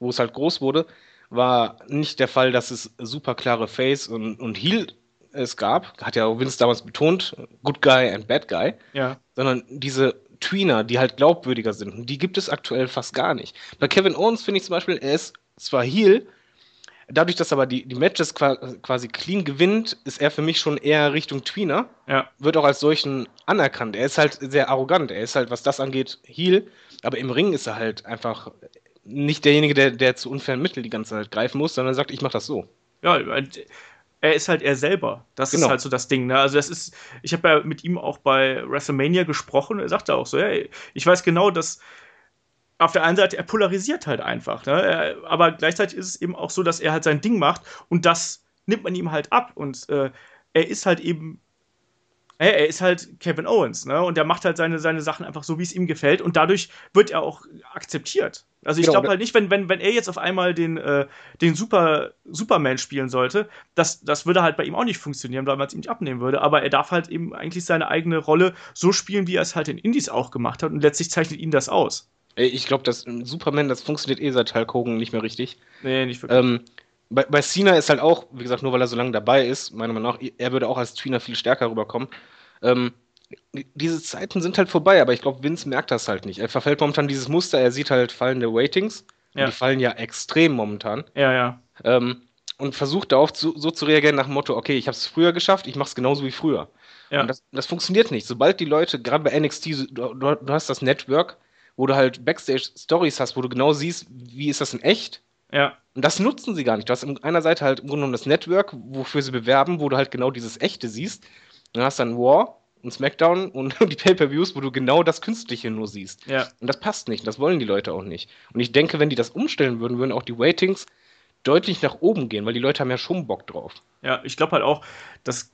Speaker 2: wo es halt groß wurde, war nicht der Fall, dass es super klare Face und, und Heel es gab. Hat ja auch Vince damals betont, Good Guy and Bad Guy.
Speaker 1: ja,
Speaker 2: Sondern diese Tweener, die halt glaubwürdiger sind, und die gibt es aktuell fast gar nicht. Bei Kevin Owens finde ich zum Beispiel, er ist zwar Heel, dadurch, dass aber die, die Matches qua- quasi clean gewinnt, ist er für mich schon eher Richtung Tweener
Speaker 1: ja,
Speaker 2: wird auch als solchen anerkannt. Er ist halt sehr arrogant. Er ist halt, was das angeht, Heel. Aber im Ring ist er halt einfach nicht derjenige, der, der zu unfairen Mitteln die ganze Zeit greifen muss, sondern sagt, ich mach das so.
Speaker 1: ja, er ist halt er selber. Das ist
Speaker 2: Genau.
Speaker 1: halt so das Ding. Ne? Also das ist, ich habe ja mit ihm auch bei WrestleMania gesprochen. Er sagte auch so, hey, ich weiß genau, dass auf der einen Seite er polarisiert halt einfach, ne? Er, aber gleichzeitig ist es eben auch so, dass er halt sein Ding macht und das nimmt man ihm halt ab und äh, er ist halt eben ja, er ist halt Kevin Owens, ne? Und er macht halt seine, seine Sachen einfach so, wie es ihm gefällt. Und dadurch wird er auch akzeptiert. Also ich
Speaker 2: Genau,
Speaker 1: glaube halt nicht, wenn, wenn, wenn er jetzt auf einmal den, äh, den Super, Superman spielen sollte, das, das würde halt bei ihm auch nicht funktionieren, weil man es ihm nicht abnehmen würde. Aber er darf halt eben eigentlich seine eigene Rolle so spielen, wie er es halt in Indies auch gemacht hat. Und letztlich zeichnet ihn das aus.
Speaker 2: Ey, Ich glaube, dass ähm, Superman, das funktioniert eh seit Hulk Hogan nicht mehr richtig.
Speaker 1: Nee, nicht wirklich.
Speaker 2: Ähm, bei, bei Cena ist halt auch, wie gesagt, nur weil er so lange dabei ist, meiner Meinung nach, er würde auch als Tweener viel stärker rüberkommen. Ähm, diese Zeiten sind halt vorbei, aber ich glaube, Vince merkt das halt nicht. Er verfällt momentan dieses Muster, er sieht halt fallende Ratings.
Speaker 1: Ja.
Speaker 2: die fallen ja extrem momentan.
Speaker 1: ja, ja.
Speaker 2: ähm, und versucht darauf zu, so zu reagieren nach dem Motto, okay, ich habe es früher geschafft, ich mache es genauso wie früher.
Speaker 1: Ja.
Speaker 2: Und das, das funktioniert nicht. Sobald die Leute, gerade bei NXT, du, du, du hast das Network, wo du halt Backstage-Stories hast, wo du genau siehst, wie ist das in echt.
Speaker 1: Ja,
Speaker 2: Und das nutzen sie gar nicht. Du hast in einer Seite halt im Grunde genommen das Network, wofür sie bewerben, wo du halt genau dieses Echte siehst. Dann hast du dann War und SmackDown <laughs> und die Pay-Per-Views, wo du genau das Künstliche nur siehst.
Speaker 1: ja.
Speaker 2: Und das passt nicht. Das wollen die Leute auch nicht. Und ich denke, wenn die das umstellen würden, würden auch die Ratings deutlich nach oben gehen, weil die Leute haben ja schon Bock drauf.
Speaker 1: Ja, ich glaube halt auch, dass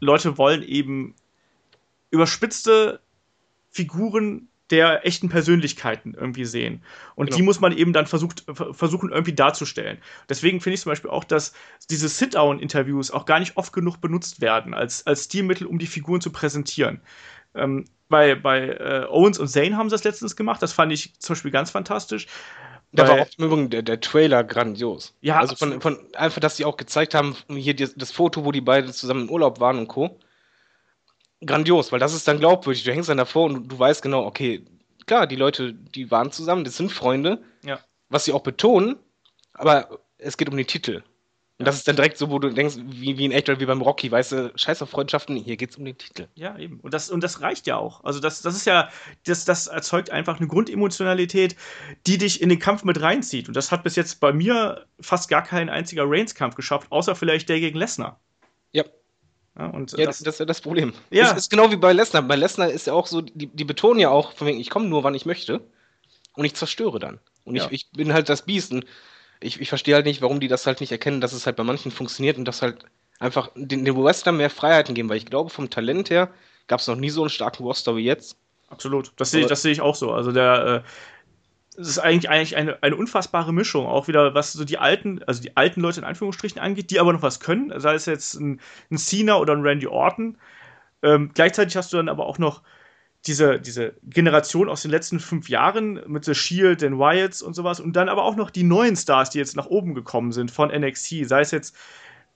Speaker 1: Leute wollen eben überspitzte Figuren der echten Persönlichkeiten irgendwie sehen. Und
Speaker 2: Genau.
Speaker 1: die muss man eben dann versucht, ver- versuchen irgendwie darzustellen. Deswegen finde ich zum Beispiel auch, dass diese Sit-Down-Interviews auch gar nicht oft genug benutzt werden als, als Stilmittel, um die Figuren zu präsentieren. Ähm, bei bei äh, Owens und Zane haben sie das letztens gemacht. Das fand ich zum Beispiel ganz fantastisch.
Speaker 2: Da war auch im Übrigen der, der Trailer grandios.
Speaker 1: Ja,
Speaker 2: also von, von einfach, dass sie auch gezeigt haben, hier das, das Foto, wo die beiden zusammen im Urlaub waren und Co. Grandios, weil das ist dann glaubwürdig. Du hängst dann davor und du weißt genau, okay, klar, die Leute, die waren zusammen, das sind Freunde,
Speaker 1: Ja.
Speaker 2: was sie auch betonen, aber es geht um den Titel. Und das ist dann direkt so, wo du denkst, wie, wie in echt oder wie beim Rocky, weißt du, scheiß auf Freundschaften, hier geht's um den Titel.
Speaker 1: Ja, eben. Und das, und das reicht ja auch. Also, das, das ist ja, das, das erzeugt einfach eine Grundemotionalität, die dich in den Kampf mit reinzieht. Und das hat bis jetzt bei mir fast gar kein einziger Reigns-Kampf geschafft, außer vielleicht der gegen Lesnar.
Speaker 2: Ja.
Speaker 1: Ja, und
Speaker 2: Ja,
Speaker 1: das,
Speaker 2: das, ist ja das Problem.
Speaker 1: Ja.
Speaker 2: Das ist genau wie bei Lesnar. Bei Lesnar ist ja auch so, die, die betonen ja auch, von wegen, ich komme nur, wann ich möchte und ich zerstöre dann. Und
Speaker 1: Ja.
Speaker 2: ich, ich bin halt das Biest und ich, ich verstehe halt nicht, warum die das halt nicht erkennen, dass es halt bei manchen funktioniert und dass halt einfach den, den Wrestlern mehr Freiheiten geben, weil ich glaube, vom Talent her gab es noch nie so einen starken Roster wie jetzt.
Speaker 1: absolut. Das sehe ich, das sehe ich auch so. Also, der, äh, es ist eigentlich, eigentlich eine, eine unfassbare Mischung, auch wieder, was so die alten, also die alten Leute in Anführungsstrichen angeht, die aber noch was können, sei es jetzt ein, ein Cena oder ein Randy Orton. Ähm, gleichzeitig hast du dann aber auch noch diese, diese Generation aus den letzten fünf Jahren mit The Shield, den Wyatts und sowas. Und dann aber auch noch die neuen Stars, die jetzt nach oben gekommen sind von NXT, sei es jetzt,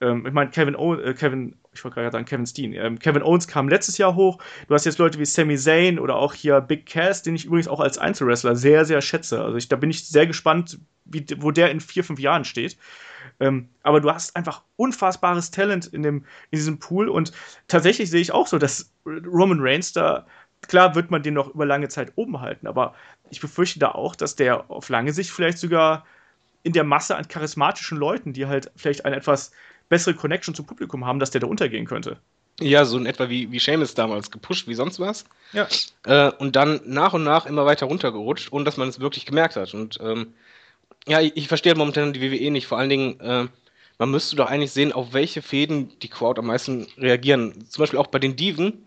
Speaker 1: ähm, ich meine, Kevin Owens, äh, Kevin, ich wollte gerade sagen, Kevin Steen, ähm, Kevin Owens kam letztes Jahr hoch, du hast jetzt Leute wie Sami Zayn oder auch hier Big Cass, den ich übrigens auch als Einzelwrestler sehr, sehr schätze, also ich, da bin ich sehr gespannt, wie, wo der in vier, fünf Jahren steht. Ähm, aber du hast einfach unfassbares Talent in, dem, in diesem Pool. Und tatsächlich sehe ich auch so, dass Roman Reigns da, klar wird man den noch über lange Zeit oben halten, aber ich befürchte da auch, dass der auf lange Sicht vielleicht sogar in der Masse an charismatischen Leuten, die halt vielleicht eine etwas bessere Connection zum Publikum haben, dass der da untergehen könnte.
Speaker 2: Ja, so in etwa wie, wie Seamus damals gepusht, wie sonst was.
Speaker 1: Ja.
Speaker 2: Äh, und dann nach und nach immer weiter runtergerutscht, ohne dass man es wirklich gemerkt hat. Und ähm, ja, ich, ich verstehe momentan die WWE nicht. Vor allen Dingen, äh, man müsste doch eigentlich sehen, auf welche Fäden die Crowd am meisten reagieren. Zum Beispiel auch bei den Diven,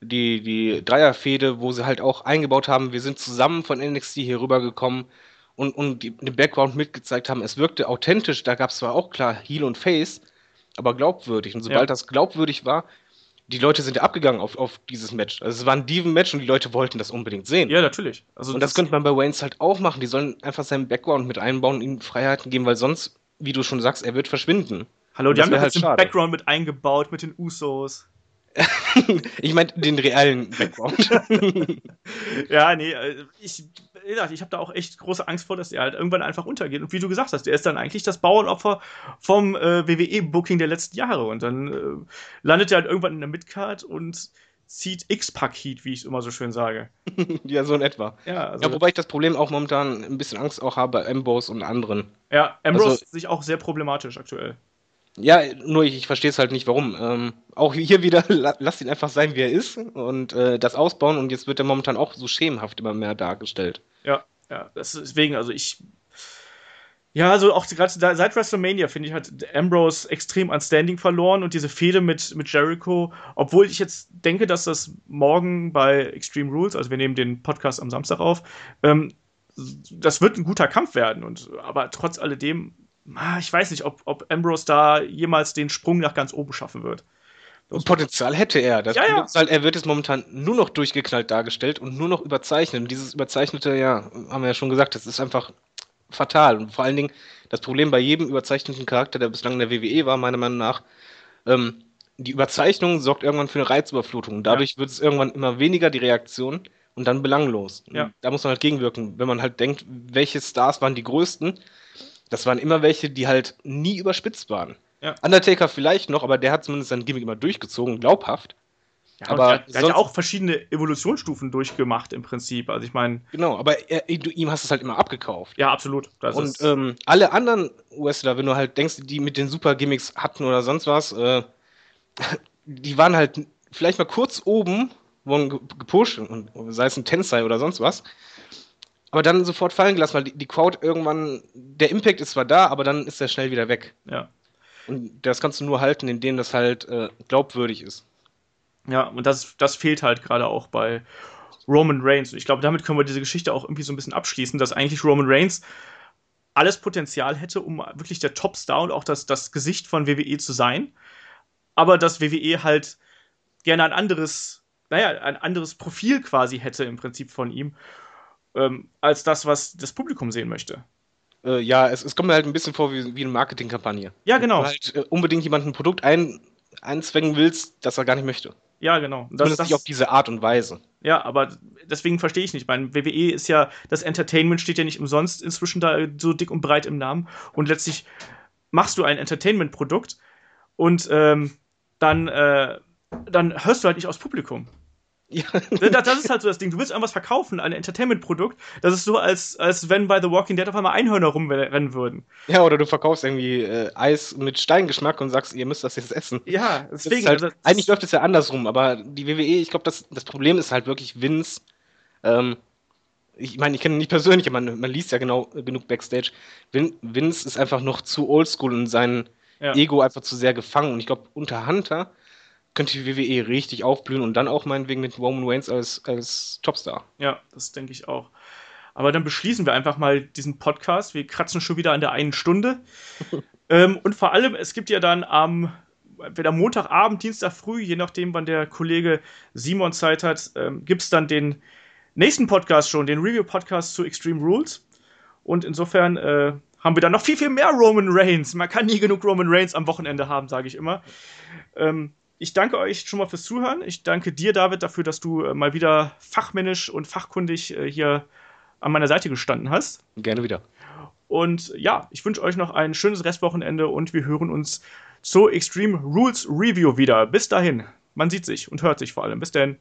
Speaker 2: die, die Dreierfehde, wo sie halt auch eingebaut haben, wir sind zusammen von NXT hier rübergekommen und, und den Background mitgezeigt haben. Es wirkte authentisch, da gab es zwar auch klar Heel und Face, aber glaubwürdig. Und sobald ja. das glaubwürdig war, die Leute sind ja abgegangen auf, auf dieses Match. Also es war ein Diven-Match und die Leute wollten das unbedingt sehen.
Speaker 1: Ja, natürlich.
Speaker 2: Also und das, das könnte man bei Waynes halt auch machen. Die sollen einfach seinen Background mit einbauen, ihm Freiheiten geben, weil sonst, wie du schon sagst, er wird verschwinden.
Speaker 1: Hallo, die haben halt den Background mit eingebaut mit den Usos. <laughs>
Speaker 2: ich meine den realen Background. <laughs>
Speaker 1: ja, nee, äh, ich, ich habe da auch echt große Angst vor, dass er halt irgendwann einfach untergeht. Und wie du gesagt hast, der ist dann eigentlich das Bauernopfer vom äh, WWE-Booking der letzten Jahre. Und dann äh, landet er halt irgendwann in der Midcard und zieht X-Pack-Heat, wie ich immer so schön sage. <laughs>
Speaker 2: ja, so in etwa. Ja, also ja, wobei ich das Problem auch momentan ein bisschen Angst auch habe bei Ambrose und anderen.
Speaker 1: Ja, Ambrose also, sich auch sehr problematisch aktuell.
Speaker 2: Ja, nur ich, ich verstehe es halt nicht, warum. Ähm, auch hier wieder, <laughs> lasst ihn einfach sein, wie er ist und äh, das ausbauen und jetzt wird er momentan auch so schemenhaft immer mehr dargestellt.
Speaker 1: Ja, ja, deswegen, also ich. Ja, also auch gerade seit WrestleMania, finde ich, hat Ambrose extrem an Standing verloren und diese Fehde mit, mit Jericho, obwohl ich jetzt denke, dass das morgen bei Extreme Rules, also wir nehmen den Podcast am Samstag auf, ähm, das wird ein guter Kampf werden. Und, aber trotz alledem ich weiß nicht, ob, ob Ambrose da jemals den Sprung nach ganz oben schaffen wird.
Speaker 2: Das Potenzial hätte er. Das ja, ja. Halt, er wird jetzt momentan nur noch durchgeknallt dargestellt und nur noch überzeichnet. Und dieses Überzeichnete, ja, haben wir ja schon gesagt, das ist einfach fatal. Und vor allen Dingen, das Problem bei jedem überzeichneten Charakter, der bislang in der WWE war, meiner Meinung nach, ähm, die Überzeichnung sorgt irgendwann für eine Reizüberflutung. Dadurch ja. wird es irgendwann immer weniger, die Reaktion, und dann belanglos. Ja. Da muss man halt gegenwirken. Wenn man halt denkt, welche Stars waren die größten, das waren immer welche, die halt nie überspitzt waren. Ja. Undertaker vielleicht noch, aber der hat zumindest sein Gimmick immer durchgezogen, glaubhaft.
Speaker 1: Ja, aber der, der hat ja auch verschiedene Evolutionsstufen durchgemacht im Prinzip. Also ich meine.
Speaker 2: Genau, aber er, du, ihm hast es halt immer abgekauft.
Speaker 1: Ja, absolut.
Speaker 2: Das und ähm, alle anderen Wrestler, wenn du halt denkst, die mit den super Gimmicks hatten oder sonst was, äh, <laughs> die waren halt vielleicht mal kurz oben, wurden gepusht, und, sei es ein Tensei oder sonst was aber dann sofort fallen gelassen, weil die, die Crowd irgendwann, der Impact ist zwar da, aber dann ist er schnell wieder weg.
Speaker 1: Ja.
Speaker 2: Und das kannst du nur halten, indem das halt äh, glaubwürdig ist.
Speaker 1: Ja, und das, das fehlt halt gerade auch bei Roman Reigns. Und ich glaube, damit können wir diese Geschichte auch irgendwie so ein bisschen abschließen, dass eigentlich Roman Reigns alles Potenzial hätte, um wirklich der Topstar und auch das, das Gesicht von WWE zu sein. Aber dass WWE halt gerne ein anderes, naja, ein anderes Profil quasi hätte im Prinzip von ihm ähm, als das, was das Publikum sehen möchte.
Speaker 2: Äh, ja, es, es, kommt mir halt ein bisschen vor wie, wie eine Marketingkampagne.
Speaker 1: Ja, genau.
Speaker 2: Wenn du halt äh, unbedingt jemanden ein Produkt ein, einzwängen willst, das er gar nicht möchte.
Speaker 1: Ja, genau.
Speaker 2: Das, Zumindest das, nicht auf diese Art und Weise.
Speaker 1: Ja, aber deswegen verstehe ich nicht. Mein WWE ist ja, das Entertainment steht ja nicht umsonst inzwischen da so dick und breit im Namen. Und letztlich machst du ein Entertainment-Produkt und ähm, dann, äh, dann hörst du halt nicht aufs Publikum. Ja. Das, das, ist halt so das Ding. Du willst irgendwas verkaufen, ein Entertainment-Produkt. Das ist so, als, als wenn bei The Walking Dead auf einmal Einhörner rumrennen würden.
Speaker 2: Ja, oder du verkaufst irgendwie äh, Eis mit Steingeschmack und sagst, ihr müsst das jetzt essen.
Speaker 1: Ja,
Speaker 2: deswegen. Halt, also, eigentlich läuft es ja andersrum, aber die WWE, ich glaube, das, das Problem ist halt wirklich Vince. Ähm, ich meine, ich kenne ihn nicht persönlich, aber man, man liest ja genau genug Backstage. Vin, Vince ist einfach noch zu oldschool und sein ja. Ego einfach zu sehr gefangen. Und ich glaube, unter Hunter könnte die WWE richtig aufblühen und dann auch meinetwegen mit Roman Reigns als, als Topstar.
Speaker 1: Ja, das denke ich auch. Aber dann beschließen wir einfach mal diesen Podcast. Wir kratzen schon wieder an der einen Stunde. <laughs> ähm, und vor allem, es gibt ja dann am entweder Montagabend, Dienstag früh, je nachdem, wann der Kollege Simon Zeit hat, ähm, gibt es dann den nächsten Podcast schon, den Review-Podcast zu Extreme Rules. Und insofern äh, haben wir dann noch viel, viel mehr Roman Reigns. Man kann nie genug Roman Reigns am Wochenende haben, sage ich immer. Ähm, ich danke euch schon mal fürs Zuhören. Ich danke dir, David, dafür, dass du äh, mal wieder fachmännisch und fachkundig äh, hier an meiner Seite gestanden hast.
Speaker 2: Gerne wieder.
Speaker 1: Und ja, ich wünsche euch noch ein schönes Restwochenende und wir hören uns zur Extreme Rules Review wieder. Bis dahin, man sieht sich und hört sich vor allem. Bis dann.